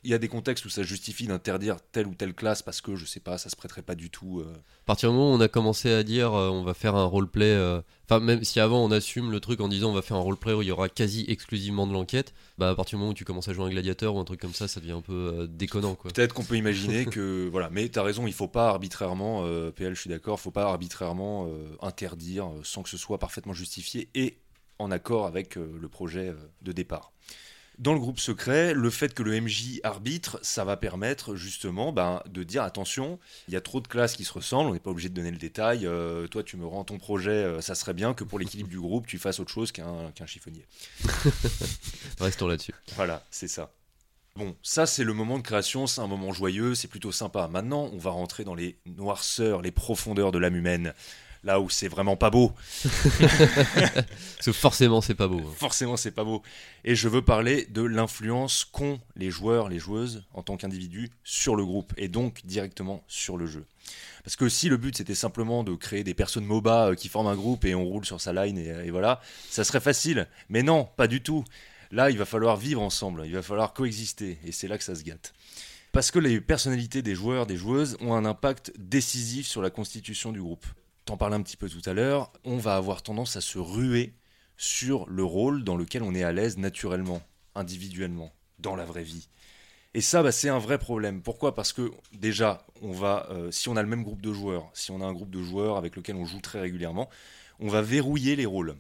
il y a des contextes où ça justifie d'interdire telle ou telle classe parce que je sais pas, ça se prêterait pas du tout. euh, À partir du moment où on a commencé à dire euh, on va faire un roleplay, euh, enfin même si avant on assume le truc en disant on va faire un roleplay où il y aura quasi exclusivement de l'enquête, bah à partir du moment où tu commences à jouer un gladiateur ou un truc comme ça, ça devient un peu déconnant. Peut-être qu'on peut imaginer [LAUGHS] que voilà, mais t'as raison, il faut pas arbitrairement, PL, je suis d'accord, faut pas arbitrairement interdire sans que ce soit parfaitement justifié et en accord avec le projet de départ. Dans le groupe secret, le fait que le MJ arbitre, ça va permettre justement ben, de dire attention, il y a trop de classes qui se ressemblent, on n'est pas obligé de donner le détail. euh, toi, tu me rends ton projet, euh, ça serait bien que pour l'équilibre du groupe, tu fasses autre chose qu'un qu'un chiffonnier. [LAUGHS] Restons là-dessus. Voilà, c'est ça. Bon, ça c'est le moment de création, c'est un moment joyeux, c'est plutôt sympa. Maintenant, on va rentrer dans les noirceurs, les profondeurs de l'âme humaine, là où c'est vraiment pas beau. Parce que forcément c'est pas beau. hein. Forcément, c'est pas beau. Et je veux parler de l'influence qu'ont les joueurs, les joueuses, en tant qu'individus, sur le groupe, et donc directement sur le jeu. Parce que si le but c'était simplement de créer des personnes MOBA euh, qui forment un groupe et on roule sur sa line et, et voilà, ça serait facile. Mais non, pas du tout. Là, il va falloir vivre ensemble, il va falloir coexister, et c'est là que ça se gâte. Parce que les personnalités des joueurs, des joueuses ont un impact décisif sur la constitution du groupe. T'en un petit peu tout à l'heure, on va avoir tendance à se ruer sur le rôle dans lequel on est à l'aise naturellement, individuellement, dans la vraie vie. Et ça, bah, c'est un vrai problème. Pourquoi? Parce que déjà, on va, euh, si on a le même groupe de joueurs, si on a un groupe de joueurs avec lequel on joue très régulièrement, on va verrouiller les rôles.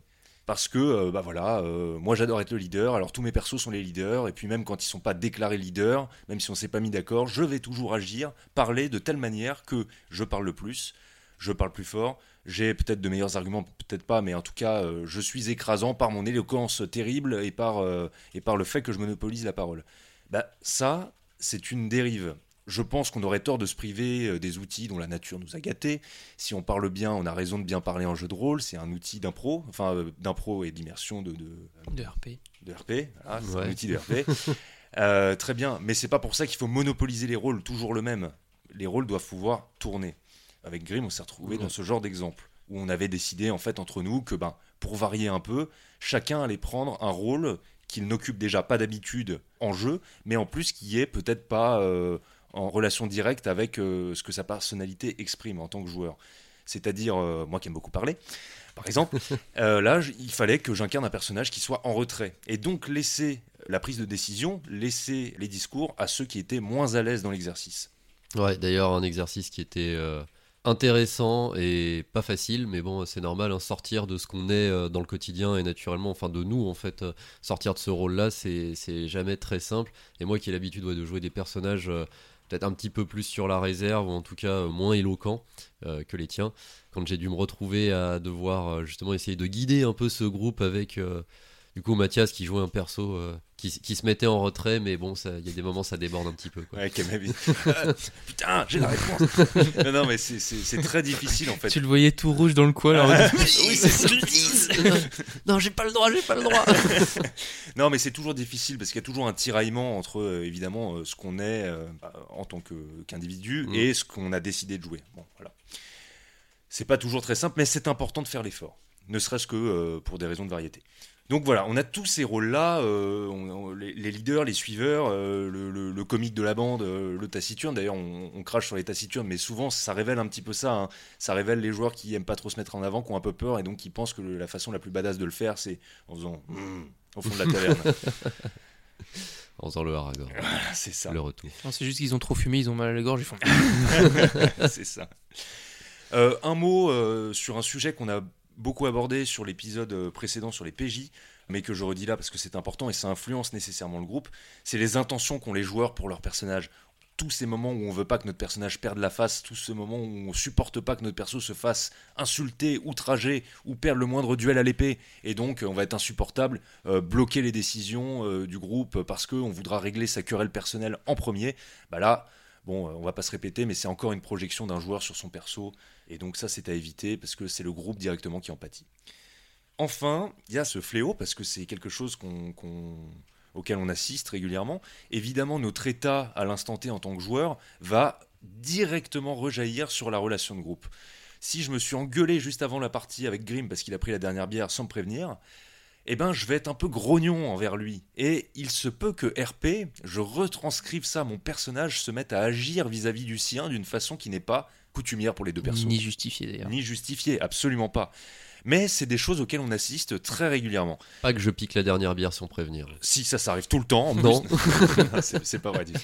Parce que, euh, bah voilà, euh, moi j'adore être le leader, alors tous mes persos sont les leaders, et puis même quand ils sont pas déclarés leaders, même si on s'est pas mis d'accord, je vais toujours agir, parler de telle manière que je parle le plus, je parle plus fort, j'ai peut-être de meilleurs arguments, peut-être pas, mais en tout cas, euh, je suis écrasant par mon éloquence terrible et par, euh, et par le fait que je monopolise la parole. Bah, ça, c'est une dérive. Je pense qu'on aurait tort de se priver euh, des outils dont la nature nous a gâtés. Si on parle bien, on a raison de bien parler en jeu de rôle. C'est un outil d'impro, enfin euh, d'impro et d'immersion de, de, De RP. de RP. Ah, c'est un outil de RP. [LAUGHS] Euh, très bien, mais c'est pas pour ça qu'il faut monopoliser les rôles toujours le même. Les rôles doivent pouvoir tourner. Avec Grimm, on s'est retrouvé dans ce genre d'exemple où on avait décidé en fait entre nous que ben pour varier un peu, chacun allait prendre un rôle qu'il n'occupe déjà pas d'habitude en jeu, mais en plus qui est peut-être pas euh, en relation directe avec euh, ce que sa personnalité exprime en tant que joueur. C'est-à-dire, euh, moi qui aime beaucoup parler, par exemple, [LAUGHS] euh, là, il fallait que j'incarne un personnage qui soit en retrait. Et donc laisser la prise de décision, laisser les discours à ceux qui étaient moins à l'aise dans l'exercice. Ouais, d'ailleurs un exercice qui était euh, intéressant et pas facile, mais bon c'est normal, hein, sortir de ce qu'on est euh, dans le quotidien et naturellement, enfin de nous en fait, euh, sortir de ce rôle-là, c'est c'est jamais très simple. Et moi qui ai l'habitude de jouer des personnages euh, peut-être un petit peu plus sur la réserve, ou en tout cas moins éloquents euh, que les tiens, quand j'ai dû me retrouver à devoir justement essayer de guider un peu ce groupe avec... du coup, Mathias qui jouait un perso euh, qui, qui se mettait en retrait, mais bon, ça- il y a des moments ça déborde un petit peu. Quoi. Ouais, [LAUGHS] [LAUGHS] Putain, j'ai la réponse. [LAUGHS] non, non, mais c'est- très difficile en fait. Tu le voyais tout rouge dans le coin. alors- oui, c'est ça. non, j'ai pas le droit, j'ai pas le droit. Non, mais c'est toujours difficile parce qu'il y a toujours un tiraillement entre euh, évidemment euh, ce qu'on est en tant qu'individu Mm. et ce qu'on a décidé de jouer. Bon, voilà. C'est pas toujours très simple, mais c'est important de faire l'effort, ne serait-ce que euh, pour des raisons de variété. Donc voilà, on a tous ces rôles-là, euh, on- on- les, les leaders, les suiveurs, euh, le, le- le comique de la bande, euh, le taciturne. D'ailleurs, on, on crache sur les taciturnes, mais souvent ça révèle un petit peu ça. hein. Ça révèle les joueurs qui aiment pas trop se mettre en avant, qui ont un peu peur et donc qui pensent que le- la façon la plus badass de le faire, c'est en faisant Hmm au fond de la taverne. [LAUGHS] En faisant le Voilà, c'est ça. le retour. Non, c'est juste qu'ils ont trop fumé, ils ont mal à la gorge, ils font. [LAUGHS] c'est ça. Euh, un mot euh, sur un sujet qu'on a beaucoup abordé sur l'épisode euh, précédent sur les PJ, mais que je redis là parce que c'est important et ça influence nécessairement le groupe, c'est les intentions qu'ont les joueurs pour leur personnage. tous ces moments où on veut pas que notre personnage perde la face, tous ces moments où on supporte pas que notre perso se fasse insulter, outrager ou perdre le moindre duel à l'épée, et donc on va être insupportable, euh, bloquer les décisions euh, du groupe parce qu'on voudra régler sa querelle personnelle en premier, bah là, bon, euh, on va pas se répéter, mais c'est encore une projection d'un joueur sur son perso, et donc ça c'est à éviter parce que c'est le groupe directement qui en pâtit. Enfin, il y a ce fléau parce que c'est quelque chose qu'on auquel on assiste régulièrement, évidemment notre état à l'instant T en tant que joueur va directement rejaillir sur la relation de groupe. Si je me suis engueulé juste avant la partie avec Grim parce qu'il a pris la dernière bière sans me prévenir, eh ben je vais être un peu grognon envers lui. Et il se peut que RP, je retranscrive ça, mon personnage se mette à agir vis-à-vis du sien d'une façon qui n'est pas coutumière pour les deux personnes. Ni justifié d'ailleurs. Ni justifiée, absolument pas. Mais c'est des choses auxquelles on assiste très régulièrement. Pas que je pique la dernière bière sans prévenir. Si ça, ça arrive tout le temps. en Non. [LAUGHS] c'est c'est pas vrai du tout.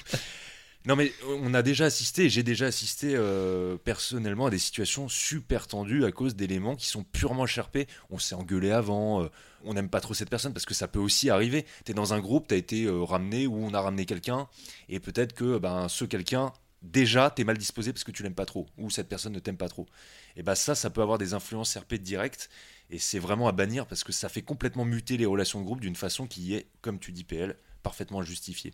Non mais on a déjà assisté, j'ai déjà assisté euh, personnellement à des situations super tendues à cause d'éléments qui sont purement charpés. On s'est engueulé avant, euh, on n'aime pas trop cette personne parce que ça peut aussi arriver. T'es dans un groupe, t'as été euh, ramené ou on a ramené quelqu'un et peut-être que ben ce quelqu'un déjà t'es mal disposé parce que tu l'aimes pas trop ou cette personne ne t'aime pas trop. Et ben ça, ça peut avoir des influences RP directes et c'est vraiment à bannir parce que ça fait complètement muter les relations de groupe d'une façon qui est, comme tu dis PL, parfaitement justifiée.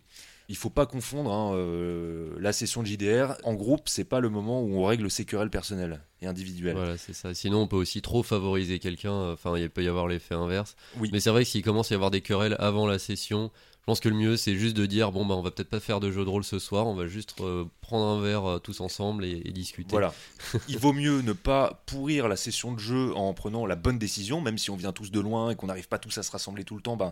Il faut pas confondre hein, euh, la session de JDR en groupe, c'est pas le moment où on règle ses querelles personnelles et individuelles. Voilà, c'est ça. Sinon, on peut aussi trop favoriser quelqu'un. Enfin, il peut y avoir l'effet inverse. Oui. Mais c'est vrai que s'il commence à y avoir des querelles avant la session, je pense que le mieux, c'est juste de dire bon, bah, on va peut-être pas faire de jeu de rôle ce soir, on va juste euh, prendre un verre euh, tous ensemble et, et discuter. Voilà. [LAUGHS] Il vaut mieux ne pas pourrir la session de jeu en prenant la bonne décision, même si on vient tous de loin et qu'on n'arrive pas tous à se rassembler tout le temps. Ben,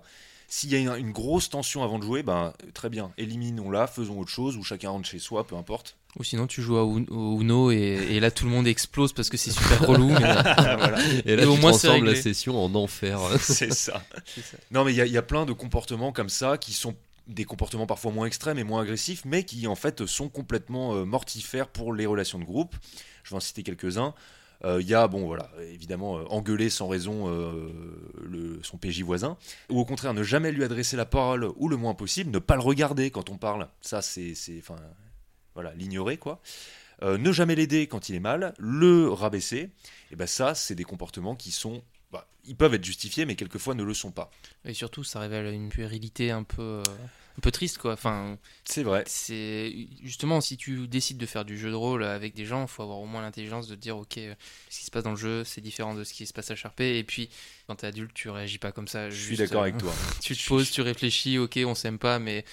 s'il y a une, une grosse tension avant de jouer, ben, très bien, éliminons-la, faisons autre chose, ou chacun rentre chez soi, peu importe. Ou sinon tu joues à Uno et, et là tout le monde explose parce que c'est super relou. mais- [LAUGHS] voilà, Et là, Et au tu moins, c'est transformes la session en enfer. [LAUGHS] c'est ça. Non, mais il y, a- il y a plein de comportements comme ça qui sont des comportements parfois moins extrêmes et moins agressifs, mais qui en fait sont complètement euh, mortifères pour les relations de groupe. Je vais en citer quelques-uns. Euh, Il y a, bon voilà, évidemment, euh, engueuler sans raison euh, le, son PJ voisin, ou au contraire ne jamais lui adresser la parole ou le moins possible, ne pas le regarder quand on parle. Ça, c'est, enfin, voilà, l'ignorer quoi. Ne jamais l'aider quand il est mal, le rabaisser. Et ben ça, c'est des comportements qui sont, bah, ils peuvent être justifiés, mais quelquefois ne le sont pas. Et surtout ça révèle une puérilité un peu, euh, un peu triste quoi. Enfin, C'est vrai. c'est justement si tu décides de faire du jeu de rôle avec des gens, il faut avoir au moins l'intelligence de dire ok, euh, ce qui se passe dans le jeu, c'est différent de ce qui se passe à Sharpay. Et puis quand t'es adulte, tu réagis pas comme ça. Je suis d'accord euh, avec toi. [LAUGHS] Tu te poses, tu réfléchis, ok, on s'aime pas, mais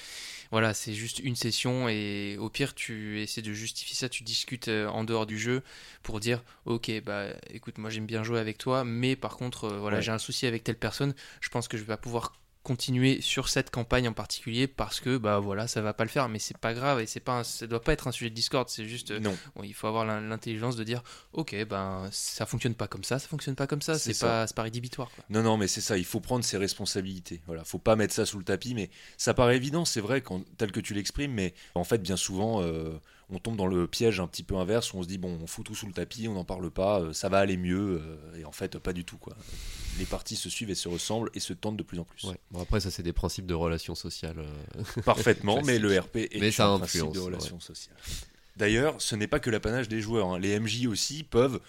voilà, c'est juste une session et au pire, tu essaies de justifier ça, tu discutes euh, en dehors du jeu pour dire, ok, bah écoute, moi j'aime bien jouer avec toi, mais par contre, euh, voilà, Ouais. j'ai un souci avec telle personne, je pense que je vais pas pouvoir continuer sur cette campagne en particulier parce que bah voilà ça va pas le faire mais c'est pas grave et c'est pas un- ça doit pas être un sujet de discord c'est juste euh, Non, bon, il faut avoir l'in- l'intelligence de dire ok ben ça fonctionne pas comme ça ça fonctionne pas comme ça C'est pas pas rédhibitoire quoi. non, non, mais c'est ça. Il faut prendre ses responsabilités. Voilà, faut pas mettre ça sous le tapis. Mais ça paraît évident, c'est vrai, quand, tel que tu l'exprimes. Mais en fait, bien souvent, euh, on tombe dans le piège un petit peu inverse où on se dit bon, on fout tout sous le tapis, on n'en parle pas, euh, ça va aller mieux. euh, et en fait, pas du tout quoi. Les parties se suivent et se ressemblent et se tendent de plus en plus. Ouais. Bon, après, ça, c'est des principes de relations sociales. euh. [LAUGHS] Parfaitement, mais le RP est Mais ça un principe de relation sociale. D'ailleurs, ce n'est pas que l'apanage des joueurs. hein. Les MJ aussi peuvent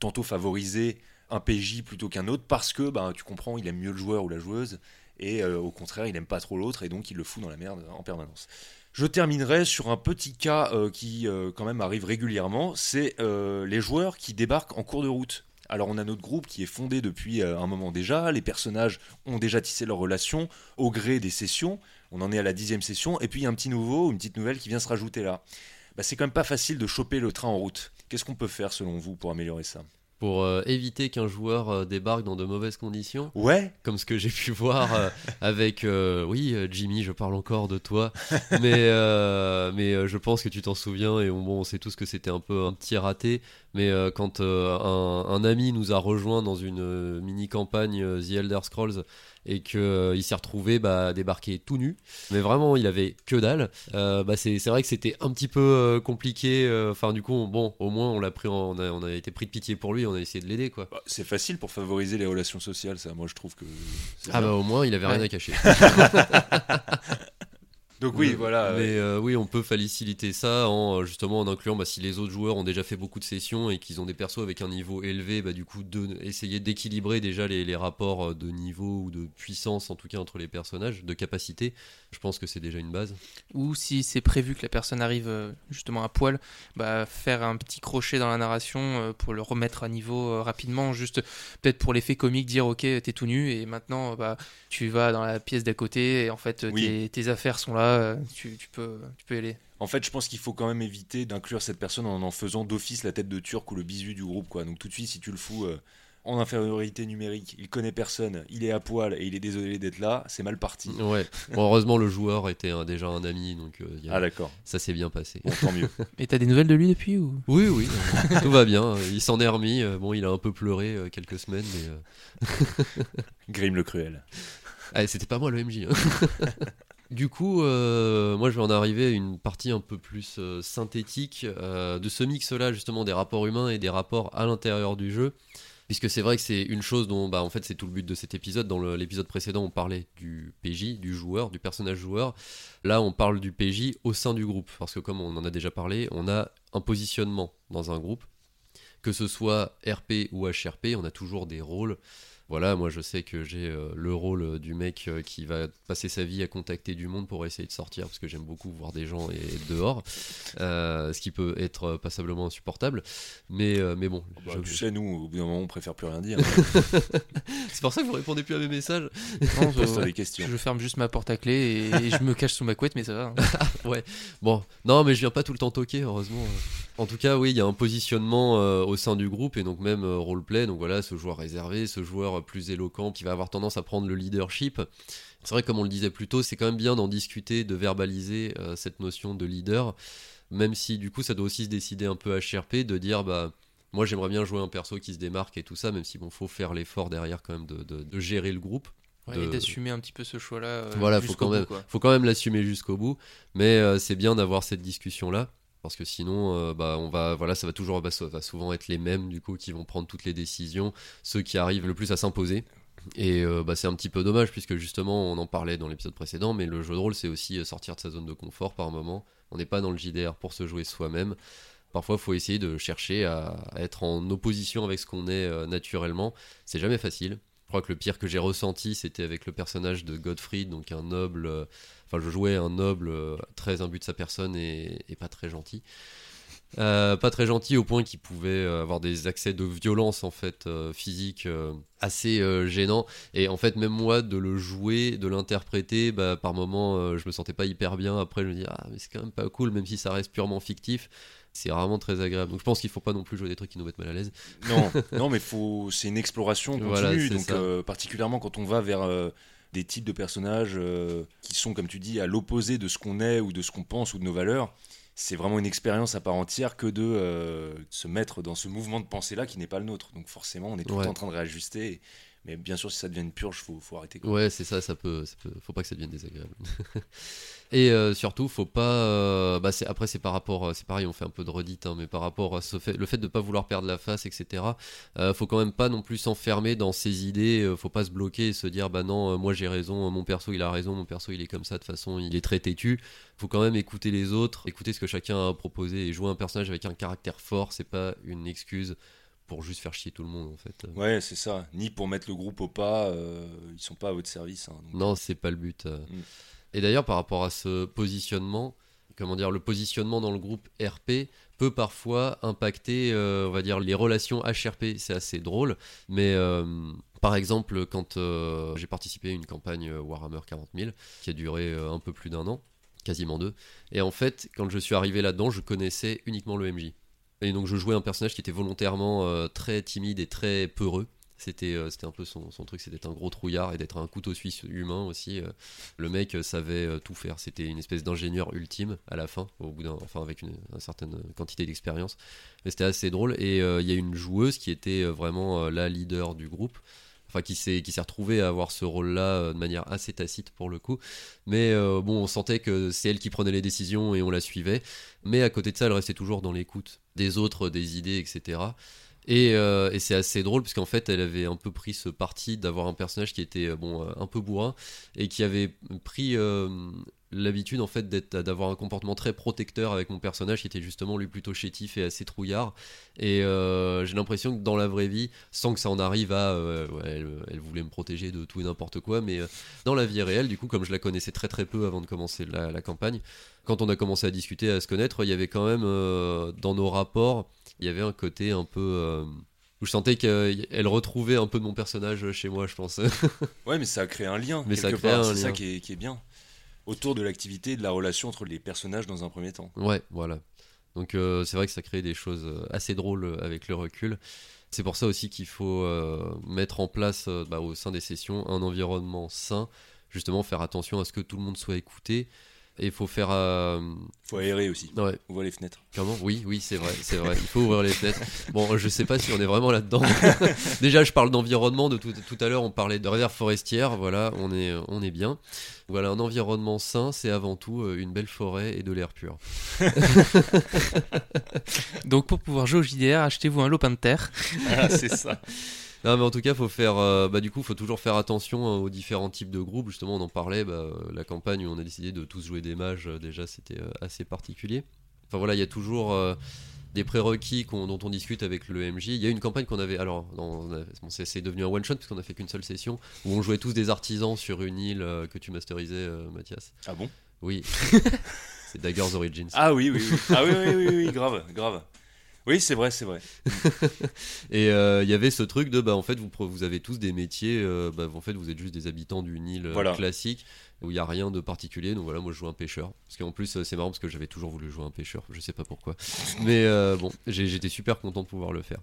tantôt favoriser un PJ plutôt qu'un autre parce que, ben, tu comprends, il aime mieux le joueur ou la joueuse et euh, au contraire, il aime pas trop l'autre et donc il le fout dans la merde en permanence. Je terminerai sur un petit cas euh, qui euh, quand même arrive régulièrement, c'est euh, les joueurs qui débarquent en cours de route. Alors on a notre groupe qui est fondé depuis un moment déjà, les personnages ont déjà tissé leurs relations au gré des sessions, on en est à la dixième session, et puis il y a un petit nouveau, une petite nouvelle qui vient se rajouter là. Bah, c'est quand même pas facile de choper le train en route. Qu'est-ce qu'on peut faire selon vous pour améliorer ça? Pour euh, éviter qu'un joueur euh, débarque dans de mauvaises conditions, Ouais, comme ce que j'ai pu voir euh, [LAUGHS] avec oui Jimmy je parle encore de toi. [LAUGHS] Mais mais je pense que tu t'en souviens et on, bon on sait tous que c'était un peu un petit raté. Mais quand un, un ami nous a rejoint dans une mini campagne The Elder Scrolls et que euh, il s'est retrouvé bah, débarqué tout nu mais vraiment il avait que dalle Euh, bah, c'est c'est vrai que c'était un petit peu euh, compliqué euh, enfin du coup on- bon au moins on l'a pris en- on a, on a été pris de pitié pour lui on a essayé de l'aider quoi Bah, c'est facile pour favoriser les relations sociales, ça. Moi, je trouve que. c'est ah bien. bah au moins il avait rien à cacher [LAUGHS] [LAUGHS] Donc oui, Mais- voilà. Mais euh, oui, on peut faciliter ça en euh, justement en incluant bah, si les autres joueurs ont déjà fait beaucoup de sessions et qu'ils ont des persos avec un niveau élevé, bah, du coup de essayer d'équilibrer déjà les, les rapports euh, de niveau ou de puissance en tout cas entre les personnages, de capacité. Je pense que c'est déjà une base. Ou si c'est prévu que la personne arrive euh, justement à poil, bah, faire un petit crochet dans la narration euh, pour le remettre à niveau euh, rapidement, juste peut-être pour l'effet comique, dire ok t'es tout nu et maintenant bah, tu vas dans la pièce d'à côté et en fait Oui. tes, tes affaires sont là, euh, tu, tu peux, tu peux y aller. En fait, je pense qu'il faut quand même éviter d'inclure cette personne en en faisant d'office la tête de turc ou le bisu du groupe. Quoi. Donc tout de suite, si tu le fous euh, en infériorité numérique, il connaît personne, il est à poil et il est désolé d'être là, c'est mal parti. Ouais. [LAUGHS] Bon, heureusement le joueur était déjà un ami, donc euh, il y a- Ah d'accord, ça s'est bien passé. bon, tant mieux. [LAUGHS] Et t'as des nouvelles de lui depuis ou? Oui, oui, euh, [LAUGHS] tout va bien. Il s'en est remis. euh, Bon, il a un peu pleuré euh, quelques semaines, mais euh, Grim le cruel. Ah, c'était pas moi le MJ. hein. Du coup, euh, moi je vais en arriver à une partie un peu plus euh, synthétique euh, de ce mix-là, justement, des rapports humains et des rapports à l'intérieur du jeu. Puisque c'est vrai que c'est une chose dont, bah, en fait, c'est tout le but de cet épisode. Dans l'épisode précédent, on parlait du PJ, du joueur, du personnage joueur. Là, on parle du PJ au sein du groupe. Parce que, comme on en a déjà parlé, on a un positionnement dans un groupe. Que ce soit RP ou HRP, on a toujours des rôles. Voilà, moi je sais que j'ai euh, le rôle euh, du mec euh, qui va passer sa vie à contacter du monde pour essayer de sortir, parce que j'aime beaucoup voir des gens et être dehors, euh, ce qui peut être euh, passablement insupportable. Mais, euh, mais bon, Bah, je- tu sais, nous, au bout d'un moment, on préfère plus rien dire. [LAUGHS] c'est pour ça que vous répondez plus à mes messages. Non, je, questions. je ferme juste ma porte à clé et, et je me cache sous ma couette, mais ça va. hein. [LAUGHS] Bon, non, mais je viens pas tout le temps toquer, heureusement. En tout cas, oui, il y a un positionnement euh, au sein du groupe et donc même euh, roleplay. Donc voilà, ce joueur réservé, ce joueur plus éloquent qui va avoir tendance à prendre le leadership. C'est vrai, comme on le disait plus tôt, c'est quand même bien d'en discuter, de verbaliser euh, cette notion de leader. Même si du coup, ça doit aussi se décider un peu HRP, de dire bah. Moi, j'aimerais bien jouer un perso qui se démarque et tout ça, même si bon, faut faire l'effort derrière quand même de, de- de gérer le groupe. Ouais, De- Et d'assumer un petit peu ce choix-là. euh, Voilà, faut jusqu'au quand bout, même, quoi. faut quand même l'assumer jusqu'au bout. Mais euh, c'est bien d'avoir cette discussion-là. Parce que sinon, euh, bah, on va, voilà, ça va toujours, bah, ça va souvent être les mêmes du coup qui vont prendre toutes les décisions, ceux qui arrivent le plus à s'imposer. Et euh, bah, c'est un petit peu dommage puisque justement, on en parlait dans l'épisode précédent, mais le jeu de rôle, c'est aussi euh, sortir de sa zone de confort par moment. On n'est pas dans le JDR pour se jouer soi-même. Parfois, il faut essayer de chercher à, être en opposition avec ce qu'on est naturellement. C'est jamais facile. Je crois que le pire que j'ai ressenti, c'était avec le personnage de Godfrey, donc un noble. Enfin, je jouais un noble euh, très imbu de sa personne et, et pas très gentil. Euh, pas très gentil au point qu'il pouvait euh, avoir des accès de violence en fait euh, physique euh, assez gênants. Et en fait même moi de le jouer de l'interpréter bah, par moment euh, je me sentais pas hyper bien. Après je me dis ah mais c'est quand même pas cool même si ça reste purement fictif. C'est rarement très agréable. Donc je pense qu'il faut pas non plus jouer des trucs qui nous mettent mal à l'aise. Non, non, mais faut, c'est une exploration [LAUGHS] continue. Voilà, donc, euh, particulièrement quand on va vers euh, des types de personnages euh, qui sont, comme tu dis, à l'opposé de ce qu'on est ou de ce qu'on pense ou de nos valeurs. C'est vraiment une expérience à part entière que de euh, se mettre dans ce mouvement de pensée-là qui n'est pas le nôtre. Donc forcément, on est tout Ouais. en train de réajuster. et- Mais bien sûr, si ça devient une purge, faut, faut arrêter. quoi. Ouais, c'est ça, ça peut, ça peut- faut pas que ça devienne désagréable. [LAUGHS] Et euh, surtout, faut pas. euh, bah c'est, après, c'est par rapport, euh, c'est pareil, on fait un peu de redite, hein, mais par rapport à ce fait, le fait de pas vouloir perdre la face, etc. Euh, faut quand même pas non plus s'enfermer dans ses idées. euh, faut pas se bloquer et se dire, bah non, euh, moi j'ai raison, mon perso il a raison, mon perso il est comme ça, de toute façon il est très têtu. Faut quand même écouter les autres, écouter ce que chacun a proposé et jouer un personnage avec un caractère fort, c'est pas une excuse pour juste faire chier tout le monde en fait. Ouais, c'est ça. Ni pour mettre le groupe au pas, ils sont pas à votre service. hein. Donc, Non, c'est pas le but. Mm. Et d'ailleurs, par rapport à ce positionnement, comment dire, le positionnement dans le groupe RP peut parfois impacter, euh, on va dire, les relations HRP. C'est assez drôle, mais euh, par exemple, quand euh, j'ai participé à une campagne Warhammer 40 000 qui a duré un peu plus d'un an, quasiment deux, et en fait, quand je suis arrivé là-dedans, je connaissais uniquement le MJ. Et donc, je jouais un personnage qui était volontairement très timide et très peureux. C'était euh, c'était un peu son, son truc, c'était un gros trouillard et d'être un couteau suisse humain aussi. euh. Le mec euh, savait tout faire. C'était une espèce d'ingénieur ultime à la fin, au bout d'un, avec une, certaine quantité d'expérience. C'était assez drôle. Et il y a une joueuse qui était vraiment la leader du groupe. Enfin, qui s'est, qui s'est retrouvée à avoir ce rôle-là de manière assez tacite pour le coup. Mais bon, on sentait que c'est elle qui prenait les décisions et on la suivait. Mais à côté de ça, elle restait toujours dans l'écoute des autres, des idées, etc. Et, euh, et c'est assez drôle parce qu'en fait, elle avait un peu pris ce parti d'avoir un personnage qui était euh, bon, euh, un peu bourrin et qui avait pris l'habitude en fait d'avoir un comportement très protecteur avec mon personnage qui était justement lui plutôt chétif et assez trouillard. Et j'ai l'impression que dans la vraie vie, sans que ça en arrive à, elle, voulait me protéger de tout et n'importe quoi, mais dans la vie réelle, du coup, comme je la connaissais très très peu avant de commencer la, la campagne, quand on a commencé à discuter, à se connaître, il y avait quand même dans nos rapports, il y avait un côté un peu euh, où je sentais qu'elle retrouvait un peu de mon personnage chez moi, je pense. [LAUGHS] Ouais, mais ça a créé un lien. Mais ça quelque crée part, un C'est ça qui est, qui est bien. Autour de l'activité et de la relation entre les personnages dans un premier temps. Ouais, voilà. Donc euh, c'est vrai que ça crée des choses euh, assez drôles euh, avec le recul. C'est pour ça aussi qu'il faut euh, mettre en place euh, bah, au sein des sessions un environnement sain, justement faire attention à ce que tout le monde soit écouté. Et il faut faire... euh, Faut aérer aussi. Ouais, Ouvre les fenêtres. Comment Oui, oui, c'est vrai, c'est vrai. Il faut ouvrir les fenêtres. Bon, je sais pas si on est vraiment là-dedans. [LAUGHS] Déjà, je parle d'environnement. De tout, tout à l'heure, on parlait de réserve forestière. Voilà, on est, on est bien. Voilà, un environnement sain, c'est avant tout euh, une belle forêt et de l'air pur. [LAUGHS] Donc pour pouvoir jouer au JDR, achetez-vous un lopin de terre. Ah, c'est ça. [LAUGHS] Non, mais en tout cas, faut faire. euh, bah, du coup, faut toujours faire attention hein, aux différents types de groupes. Justement, on en parlait. Bah, euh, la campagne où on a décidé de tous jouer des mages, euh, déjà, c'était euh, assez particulier. Enfin voilà, il y a toujours des prérequis qu'on- dont on discute avec le MJ. Il y a une campagne qu'on avait. Alors, on bon, c'est devenu un one shot puisqu'on a fait qu'une seule session où on jouait tous des artisans sur une île euh, que tu masterisais, euh, Mathias. Ah bon? Oui. [LAUGHS] c'est Daggers Origins. Ah oui, oui, oui. Ah oui, oui, oui, oui, grave, grave. Oui, c'est vrai, c'est vrai. [LAUGHS] Et euh, il y avait ce truc de bah en fait vous avez tous des métiers euh, bah en fait vous êtes juste des habitants d'une île euh, Voilà. classique où il y a rien de particulier donc voilà moi je joue un pêcheur parce qu'en plus euh, c'est marrant parce que j'avais toujours voulu jouer un pêcheur je sais pas pourquoi mais euh, bon j'ai- j'étais super content de pouvoir le faire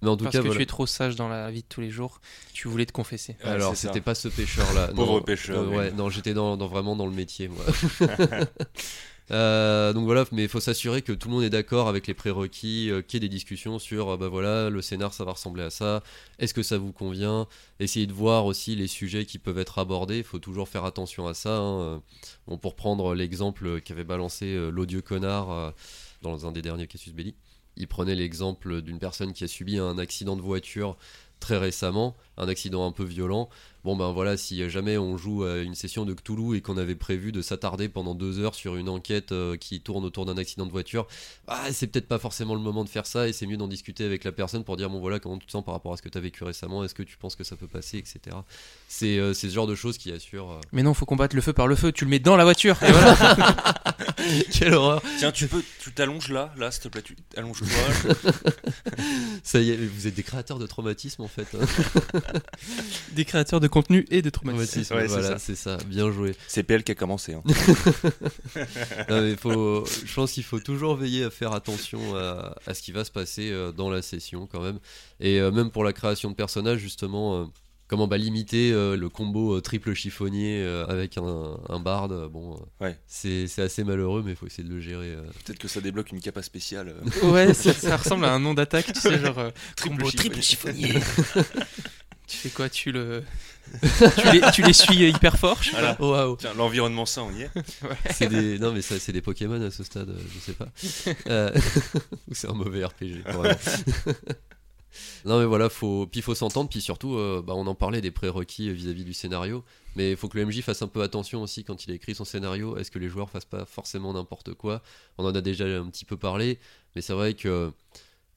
mais en tout Parce cas que voilà. tu es trop sage dans la vie de tous les jours. Tu voulais te confesser. Ouais, alors c'était pas ce pêcheur là Pauvre pêcheur, oui. ouais non j'étais dans, dans- vraiment dans le métier moi [LAUGHS] [LAUGHS] Euh, donc voilà, mais il faut s'assurer que tout le monde est d'accord avec les prérequis, euh, qu'il y ait des discussions sur, euh, bah voilà, le scénar ça va ressembler à ça, est-ce que ça vous convient, essayer de voir aussi les sujets qui peuvent être abordés, il faut toujours faire attention à ça. hein. Euh, pour prendre l'exemple qu'avait balancé l'odieux connard dans un des derniers Casus Belli, il prenait l'exemple d'une personne qui a subi un accident de voiture très récemment, un accident un peu violent. Bon ben voilà, si jamais on joue à une session de Cthulhu et qu'on avait prévu de s'attarder pendant deux heures sur une enquête euh, qui tourne autour d'un accident de voiture, ah, c'est peut-être pas forcément le moment de faire ça et c'est mieux d'en discuter avec la personne pour dire bon voilà comment tu te sens par rapport à ce que tu as vécu récemment, est-ce que tu penses que ça peut passer, etc. C'est euh, c'est ce genre de choses qui assurent. euh, Mais non, faut combattre le feu par le feu. Tu le mets dans la voiture. Et voilà. [LAUGHS] [LAUGHS] Quelle horreur Tiens, tu peux, tu t'allonges là, là, s'il te plaît, tu allonges-toi. [LAUGHS] Ça y est, vous êtes des créateurs de traumatisme en fait. hein. [LAUGHS] Des créateurs de contenu et de traumatisme. Traumatisme, Ouais, c'est voilà, ça. c'est ça, bien joué. c'est PL qui a commencé. Hein. Non, mais faut, je pense qu'il faut toujours veiller à faire attention à, à ce qui va se passer euh, dans la session quand même. Et euh, même pour la création de personnages, justement, euh, comment bah, limiter euh, le combo euh, triple chiffonnier euh, avec un, un barde. euh, Bon, euh, Ouais. c'est c'est assez malheureux, mais il faut essayer de le gérer. euh. Peut-être que ça débloque une capa spéciale. euh. [LAUGHS] Ouais, ça, ça ressemble à un nom d'attaque, tu sais, genre euh, [LAUGHS] Triple combo chiffonnier. triple chiffonnier. [LAUGHS] tu fais quoi Tu le. tu les- tu l'essuies hyper fort, je sais Voilà. pas. Waouh. Tiens, l'environnement sain, on y est. C'est des, non, mais ça, c'est des Pokémon à ce stade, je sais pas. Euh, Ou c'est un mauvais RPG. Non, mais voilà, faut, puis il faut s'entendre, puis surtout, euh, bah, on en parlait des prérequis euh, vis-à-vis du scénario, mais il faut que le MJ fasse un peu attention aussi quand il écrit son scénario. Est-ce que les joueurs fassent pas forcément n'importe quoi? On en a déjà un petit peu parlé, mais c'est vrai que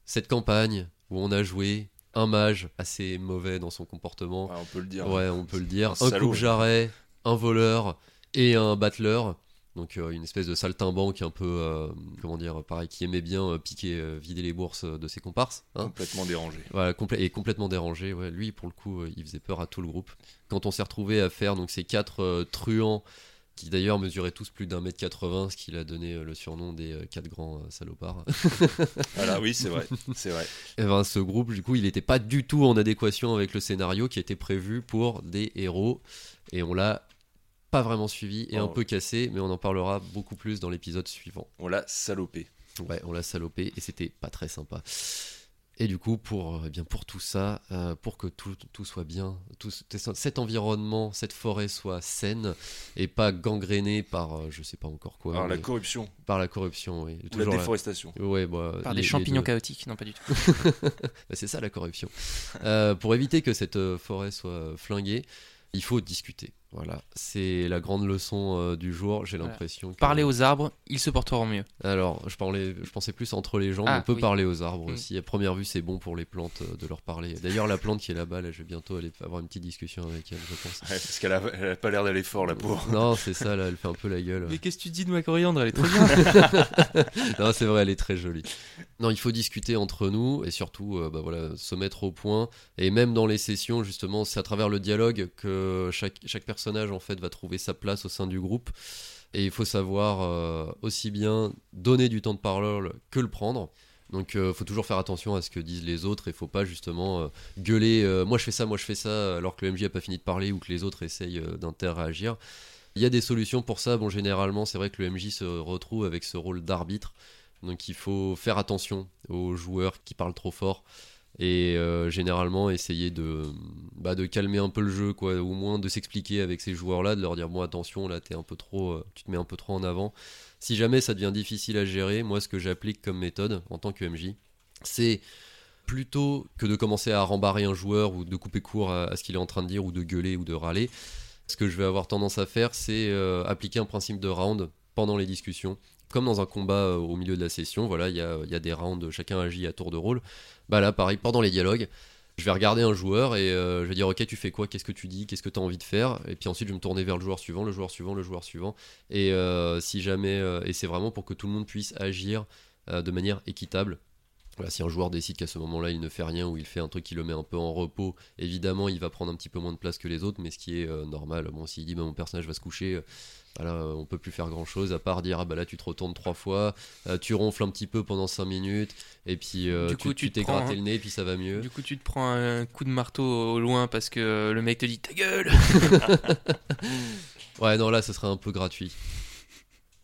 cette campagne où on a joué un mage assez mauvais dans son comportement, Ouais, on peut le dire. Ouais, on peut le dire. Un Un, salaud. coupe-jarret, un voleur et un battleur. Donc euh, une espèce de saltimbanque un peu, euh, comment dire, pareil, qui aimait bien euh, piquer, vider les bourses de ses comparses. hein. Complètement dérangé. Voilà, et complètement dérangé. Ouais. Lui, pour le coup, il faisait peur à tout le groupe. Quand on s'est retrouvé à faire donc ces quatre truands, qui d'ailleurs mesuraient tous plus d'un mètre 80, ce qui l'a donné le surnom des quatre grands salopards. [LAUGHS] Voilà, oui, c'est vrai. C'est vrai. [LAUGHS] Eh ben, ce groupe, du coup, il n'était pas du tout en adéquation avec le scénario qui était prévu pour des héros. Et on l'a pas vraiment suivi et un peu cassé, mais on en parlera beaucoup plus dans l'épisode suivant. On l'a salopé. Ouais, on l'a salopé et c'était pas très sympa. Et du coup, pour, eh bien, pour tout ça, euh, pour que tout, tout soit bien, tout, cet environnement, cette forêt soit saine et pas gangrénée par, euh, je sais pas encore quoi. Par la corruption. Par la corruption, oui. Ou la déforestation. Ouais, bah, par des champignons chaotiques, non pas du tout. [LAUGHS] Bah, c'est ça la corruption. Euh, pour éviter que cette forêt soit flinguée, il faut discuter. Voilà, c'est la grande leçon euh, du jour, j'ai l'impression. Parler aux arbres, ils se porteront mieux. Alors, je, parlais, je pensais plus entre les gens, mais ah, on peut parler aux arbres mm. aussi. À première vue, c'est bon pour les plantes euh, de leur parler. D'ailleurs, la plante qui est là-bas, là, je vais bientôt aller avoir une petite discussion avec elle, je pense. parce qu'elle a, pas l'air d'aller fort, la pauvre. Non, c'est ça, là, elle fait un peu la gueule. Mais qu'est-ce que tu dis de ma coriandre Elle est très [LAUGHS] bien. non, c'est vrai, elle est très jolie. Non, il faut discuter entre nous et surtout euh, bah, voilà, se mettre au point. Et même dans les sessions, justement, c'est à travers le dialogue que chaque, chaque personnage, en fait, va trouver sa place au sein du groupe. Et il faut savoir euh, aussi bien donner du temps de parole que le prendre. Donc il euh, faut toujours faire attention à ce que disent les autres et faut pas justement euh, gueuler moi je fais ça, moi je fais ça alors que le MJ a pas fini de parler ou que les autres essayent d'interagir. Il y a des solutions pour ça. Bon généralement c'est vrai que le MJ se retrouve avec ce rôle d'arbitre. Donc il faut faire attention aux joueurs qui parlent trop fort et euh, généralement essayer de, bah, de calmer un peu le jeu quoi. Au moins de s'expliquer avec ces joueurs là de leur dire bon attention là es un peu trop euh, tu te mets un peu trop en avant. Si jamais ça devient difficile à gérer moi ce que j'applique comme méthode en tant que MJ c'est plutôt que de commencer à rembarrer un joueur ou de couper court à, ce qu'il est en train de dire ou de gueuler ou de râler ce que je vais avoir tendance à faire c'est euh, appliquer un principe de round pendant les discussions comme dans un combat au milieu de la session, voilà, il y a, y a, des rounds, chacun agit à tour de rôle. Bah là, pareil, pendant les dialogues, je vais regarder un joueur et euh, je vais dire ok tu fais quoi qu'est-ce que tu dis qu'est-ce que tu as envie de faire? Et puis ensuite je vais me tourner vers le joueur suivant le joueur suivant le joueur suivant et euh, si jamais euh, et c'est vraiment pour que tout le monde puisse agir de manière équitable voilà, si un joueur décide qu'à ce moment-là il ne fait rien ou il fait un truc qui le met un peu en repos, évidemment il va prendre un petit peu moins de place que les autres, mais ce qui est normal. Bon, s'il dit bah, mon personnage va se coucher, voilà, euh, on peut plus faire grand chose à part dire ah bah là tu te retournes trois fois, euh, tu ronfles un petit peu pendant cinq minutes et puis euh, du coup, tu t'es gratté le nez et puis ça va mieux. Du coup tu te prends un coup de marteau au loin parce que le mec te dit ta gueule. [LAUGHS] [LAUGHS] ouais non là ce serait un peu gratuit.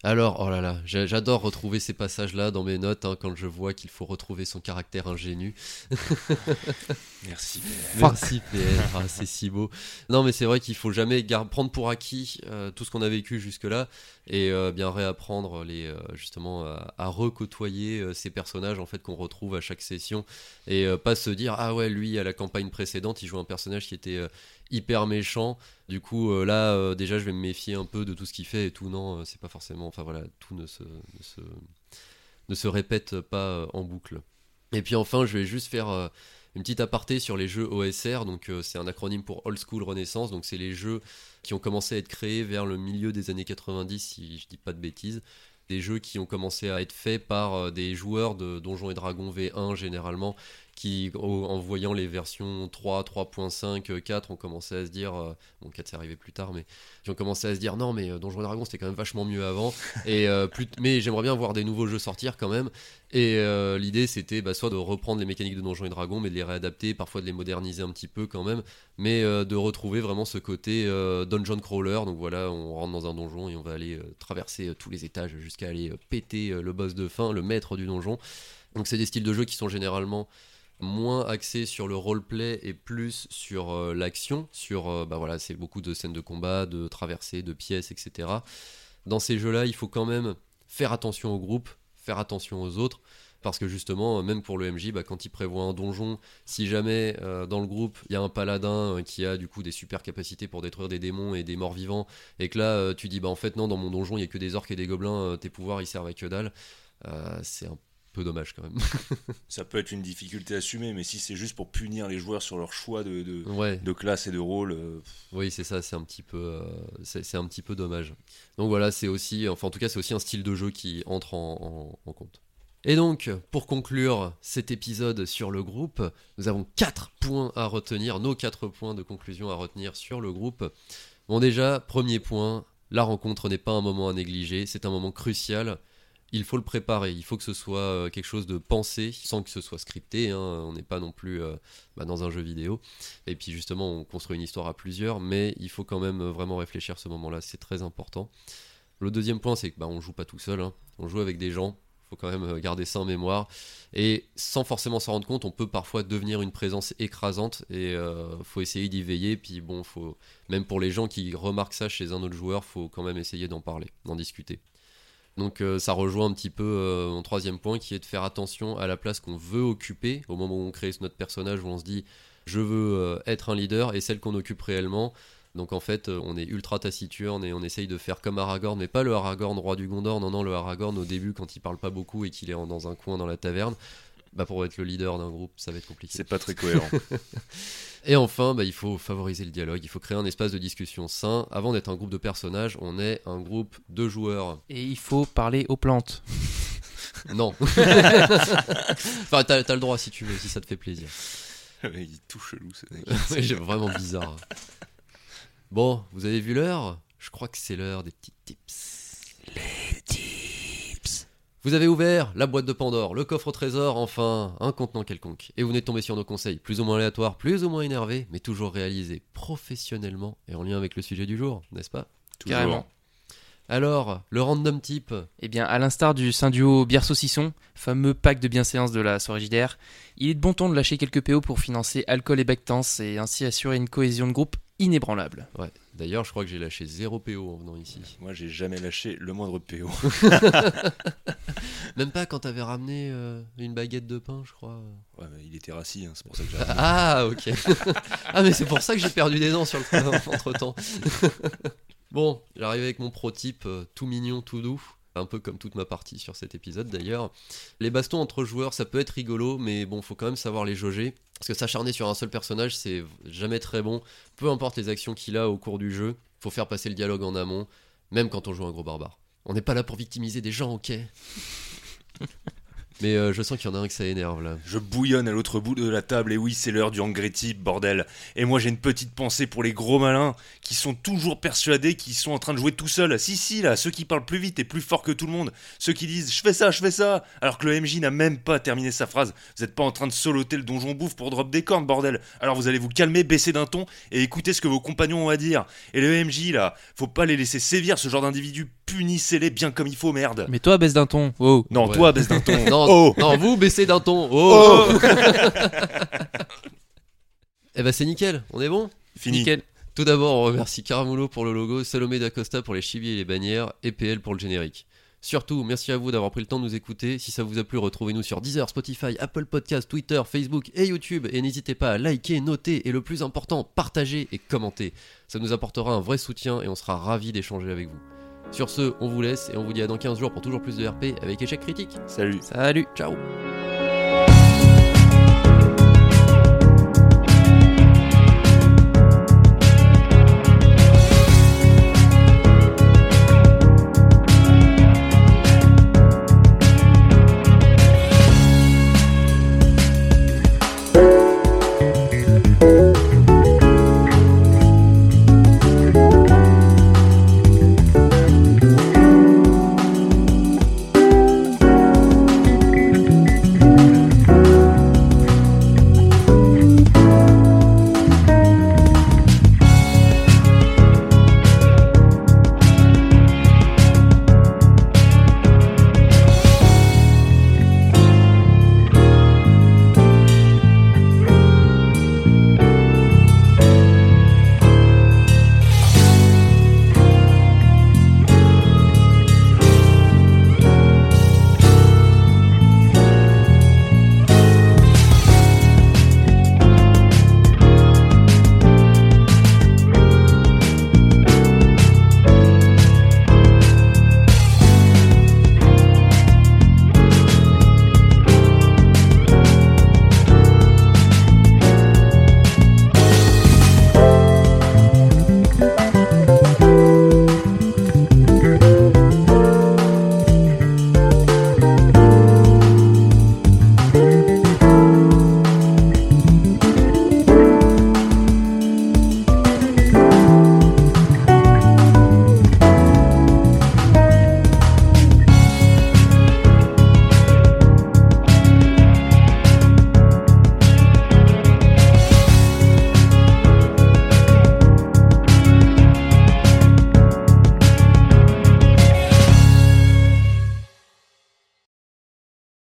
Alors, oh là là, j'adore retrouver ces passages-là dans mes notes hein, quand je vois qu'il faut retrouver son caractère ingénu. [LAUGHS] Merci. Merci PR, ah, c'est si beau. Non, mais c'est vrai qu'il faut jamais prendre pour acquis euh, tout ce qu'on a vécu jusque-là et euh, bien réapprendre les euh, justement à, recôtoyer ces personnages en fait qu'on retrouve à chaque session et pas se dire ah ouais lui à la campagne précédente il joue un personnage qui était hyper méchant. Du coup, euh, là, euh, déjà, je vais me méfier un peu de tout ce qu'il fait et tout. Non, euh, c'est pas forcément. Enfin voilà, tout ne se, ne se, répète pas en boucle. Et puis enfin, je vais juste faire une petite aparté sur les jeux OSR. Donc, c'est un acronyme pour Old School Renaissance. Donc, c'est les jeux qui ont commencé à être créés vers le milieu des années 90, si je dis pas de bêtises des jeux qui ont commencé à être faits par des joueurs de Donjons et Dragons V1 généralement qui, en voyant les versions 3, 3.5, 4, ont commencé à se dire, euh, bon 4 c'est arrivé plus tard, mais qui ont commencé à se dire non mais euh, Donjons Dragon c'était quand même vachement mieux avant, [LAUGHS] et euh, plus, mais j'aimerais bien voir des nouveaux jeux sortir quand même, et l'idée c'était bah, soit de reprendre les mécaniques de Donjons et Dragons, mais de les réadapter, parfois de les moderniser un petit peu quand même, mais de retrouver vraiment ce côté dungeon crawler, donc voilà, on rentre dans un donjon et on va aller traverser tous les étages jusqu'à aller péter le boss de fin, le maître du donjon. Donc c'est des styles de jeu qui sont généralement moins axé sur le roleplay et plus sur euh, l'action, sur euh, bah voilà, c'est beaucoup de scènes de combat, de traversées, de pièces, etc. Dans ces jeux-là, il faut quand même faire attention au groupe, faire attention aux autres, parce que justement, même pour le MJ, bah, quand il prévoit un donjon, si jamais euh, dans le groupe il y a un paladin qui a du coup des super capacités pour détruire des démons et des morts vivants, et que là tu dis bah en fait non, dans mon donjon il y a que des orques et des gobelins, tes pouvoirs ils servent à que dalle, c'est un peu dommage quand même. [LAUGHS] ça peut être une difficulté assumée, mais si c'est juste pour punir les joueurs sur leur choix de, de, classe et de rôle. Euh, oui, c'est ça, c'est un petit peu, euh, c'est un petit peu dommage. Donc voilà, c'est aussi, enfin en tout cas, c'est aussi un style de jeu qui entre en, compte. Et donc, pour conclure cet épisode sur le groupe, nous avons quatre points à retenir, nos quatre points de conclusion à retenir sur le groupe. Bon déjà, premier point, la rencontre n'est pas un moment à négliger, c'est un moment crucial il faut le préparer, il faut que ce soit euh, quelque chose de pensé, sans que ce soit scripté, hein. on n'est pas non plus euh, bah, dans un jeu vidéo. Et puis justement, on construit une histoire à plusieurs, mais il faut quand même euh, vraiment réfléchir ce moment-là, c'est très important. Le deuxième point, c'est que bah, on joue pas tout seul, hein. on joue avec des gens, faut quand même garder ça en mémoire. Et sans forcément s'en rendre compte, on peut parfois devenir une présence écrasante et euh, faut essayer d'y veiller. Puis bon, faut même pour les gens qui remarquent ça chez un autre joueur, faut quand même essayer d'en parler, d'en discuter. Donc euh, ça rejoint un petit peu euh, mon troisième point qui est de faire attention à la place qu'on veut occuper au moment où on crée notre personnage où on se dit je veux euh, être un leader et celle qu'on occupe réellement. Donc en fait on est ultra taciturne et on essaye de faire comme Aragorn mais pas le Aragorn roi du Gondor, non non le Aragorn au début quand il parle pas beaucoup et qu'il est dans un coin dans la taverne. Bah pour être le leader d'un groupe ça va être compliqué. C'est pas très cohérent. [LAUGHS] Et enfin, bah, il faut favoriser le dialogue, il faut créer un espace de discussion sain. Avant d'être un groupe de personnages, on est un groupe de joueurs. Et il faut parler aux plantes. [LAUGHS] Non. [LAUGHS] enfin, t'as le droit si tu veux, si ça te fait plaisir. Il est tout chelou ce mec. J'ai vraiment bizarre. Bon, vous avez vu l'heure? Je crois que c'est l'heure des petits tips. Les tips. Vous avez ouvert la boîte de Pandore, le coffre au trésor, enfin, un contenant quelconque. Et vous venez de tomber sur nos conseils, plus ou moins aléatoires, plus ou moins énervés, mais toujours réalisés professionnellement et en lien avec le sujet du jour, n'est-ce pas? Toujours. Carrément. Alors, le random type, Eh bien, à l'instar du saint duo bière saucisson, fameux pack de bienséance de la soirée JDR, il est de bon ton de lâcher quelques PO pour financer alcool et bectance et ainsi assurer une cohésion de groupe inébranlable. ouais. D'ailleurs, je crois que j'ai lâché 0 PO en venant ici. Moi, j'ai jamais lâché le moindre PO. [LAUGHS] [LAUGHS] Même pas quand t'avais ramené euh, une baguette de pain, je crois. Ouais, mais il était rassis, hein, c'est pour ça que j'ai ramené. Ah, ok. [LAUGHS] ah, mais c'est pour ça que j'ai perdu des dents sur le entre temps. bon, j'arrive avec mon pro type euh, tout mignon, tout doux. Un peu comme toute ma partie sur cet épisode d'ailleurs. Les bastons entre joueurs, ça peut être rigolo, mais bon, faut quand même savoir les jauger. Parce que s'acharner sur un seul personnage, c'est jamais très bon. Peu importe les actions qu'il a au cours du jeu, faut faire passer le dialogue en amont, même quand on joue un gros barbare. On n'est pas là pour victimiser des gens, ok? Mais euh, je sens qu'il y en a un que ça énerve là. Je bouillonne à l'autre bout de la table, et oui, c'est l'heure du Angry Tip, bordel. Et moi, j'ai une petite pensée pour les gros malins qui sont toujours persuadés qu'ils sont en train de jouer tout seuls. Si, si, là, ceux qui parlent plus vite et plus fort que tout le monde. Ceux qui disent je fais ça, je fais ça, alors que le MJ n'a même pas terminé sa phrase. Vous êtes pas en train de soloter le donjon bouffe pour drop des cornes, bordel. Alors vous allez vous calmer, baisser d'un ton et écouter ce que vos compagnons ont à dire. Et le MJ, là, faut pas les laisser sévir, ce genre d'individus. Punissez-les bien comme il faut, merde. Mais toi, baisse d'un ton. Oh. Non, Ouais. toi, baisse d'un ton. [LAUGHS] Non, Oh. non, vous baissez d'un ton. Oh, Oh. [LAUGHS] Eh ben c'est nickel, on est bon? Fini. Nickel. Tout d'abord, on remercie Caramulo pour le logo, Salomé d'Acosta pour les chiviers et les bannières, et PL pour le générique. Surtout, merci à vous d'avoir pris le temps de nous écouter. Si ça vous a plu, retrouvez-nous sur Deezer, Spotify, Apple Podcasts, Twitter, Facebook et YouTube. Et n'hésitez pas à liker, noter et le plus important, partager et commenter. Ça nous apportera un vrai soutien et on sera ravis d'échanger avec vous. Sur ce, on vous laisse et on vous dit à dans 15 jours pour toujours plus de RP avec échec critique. Salut. Salut. Ciao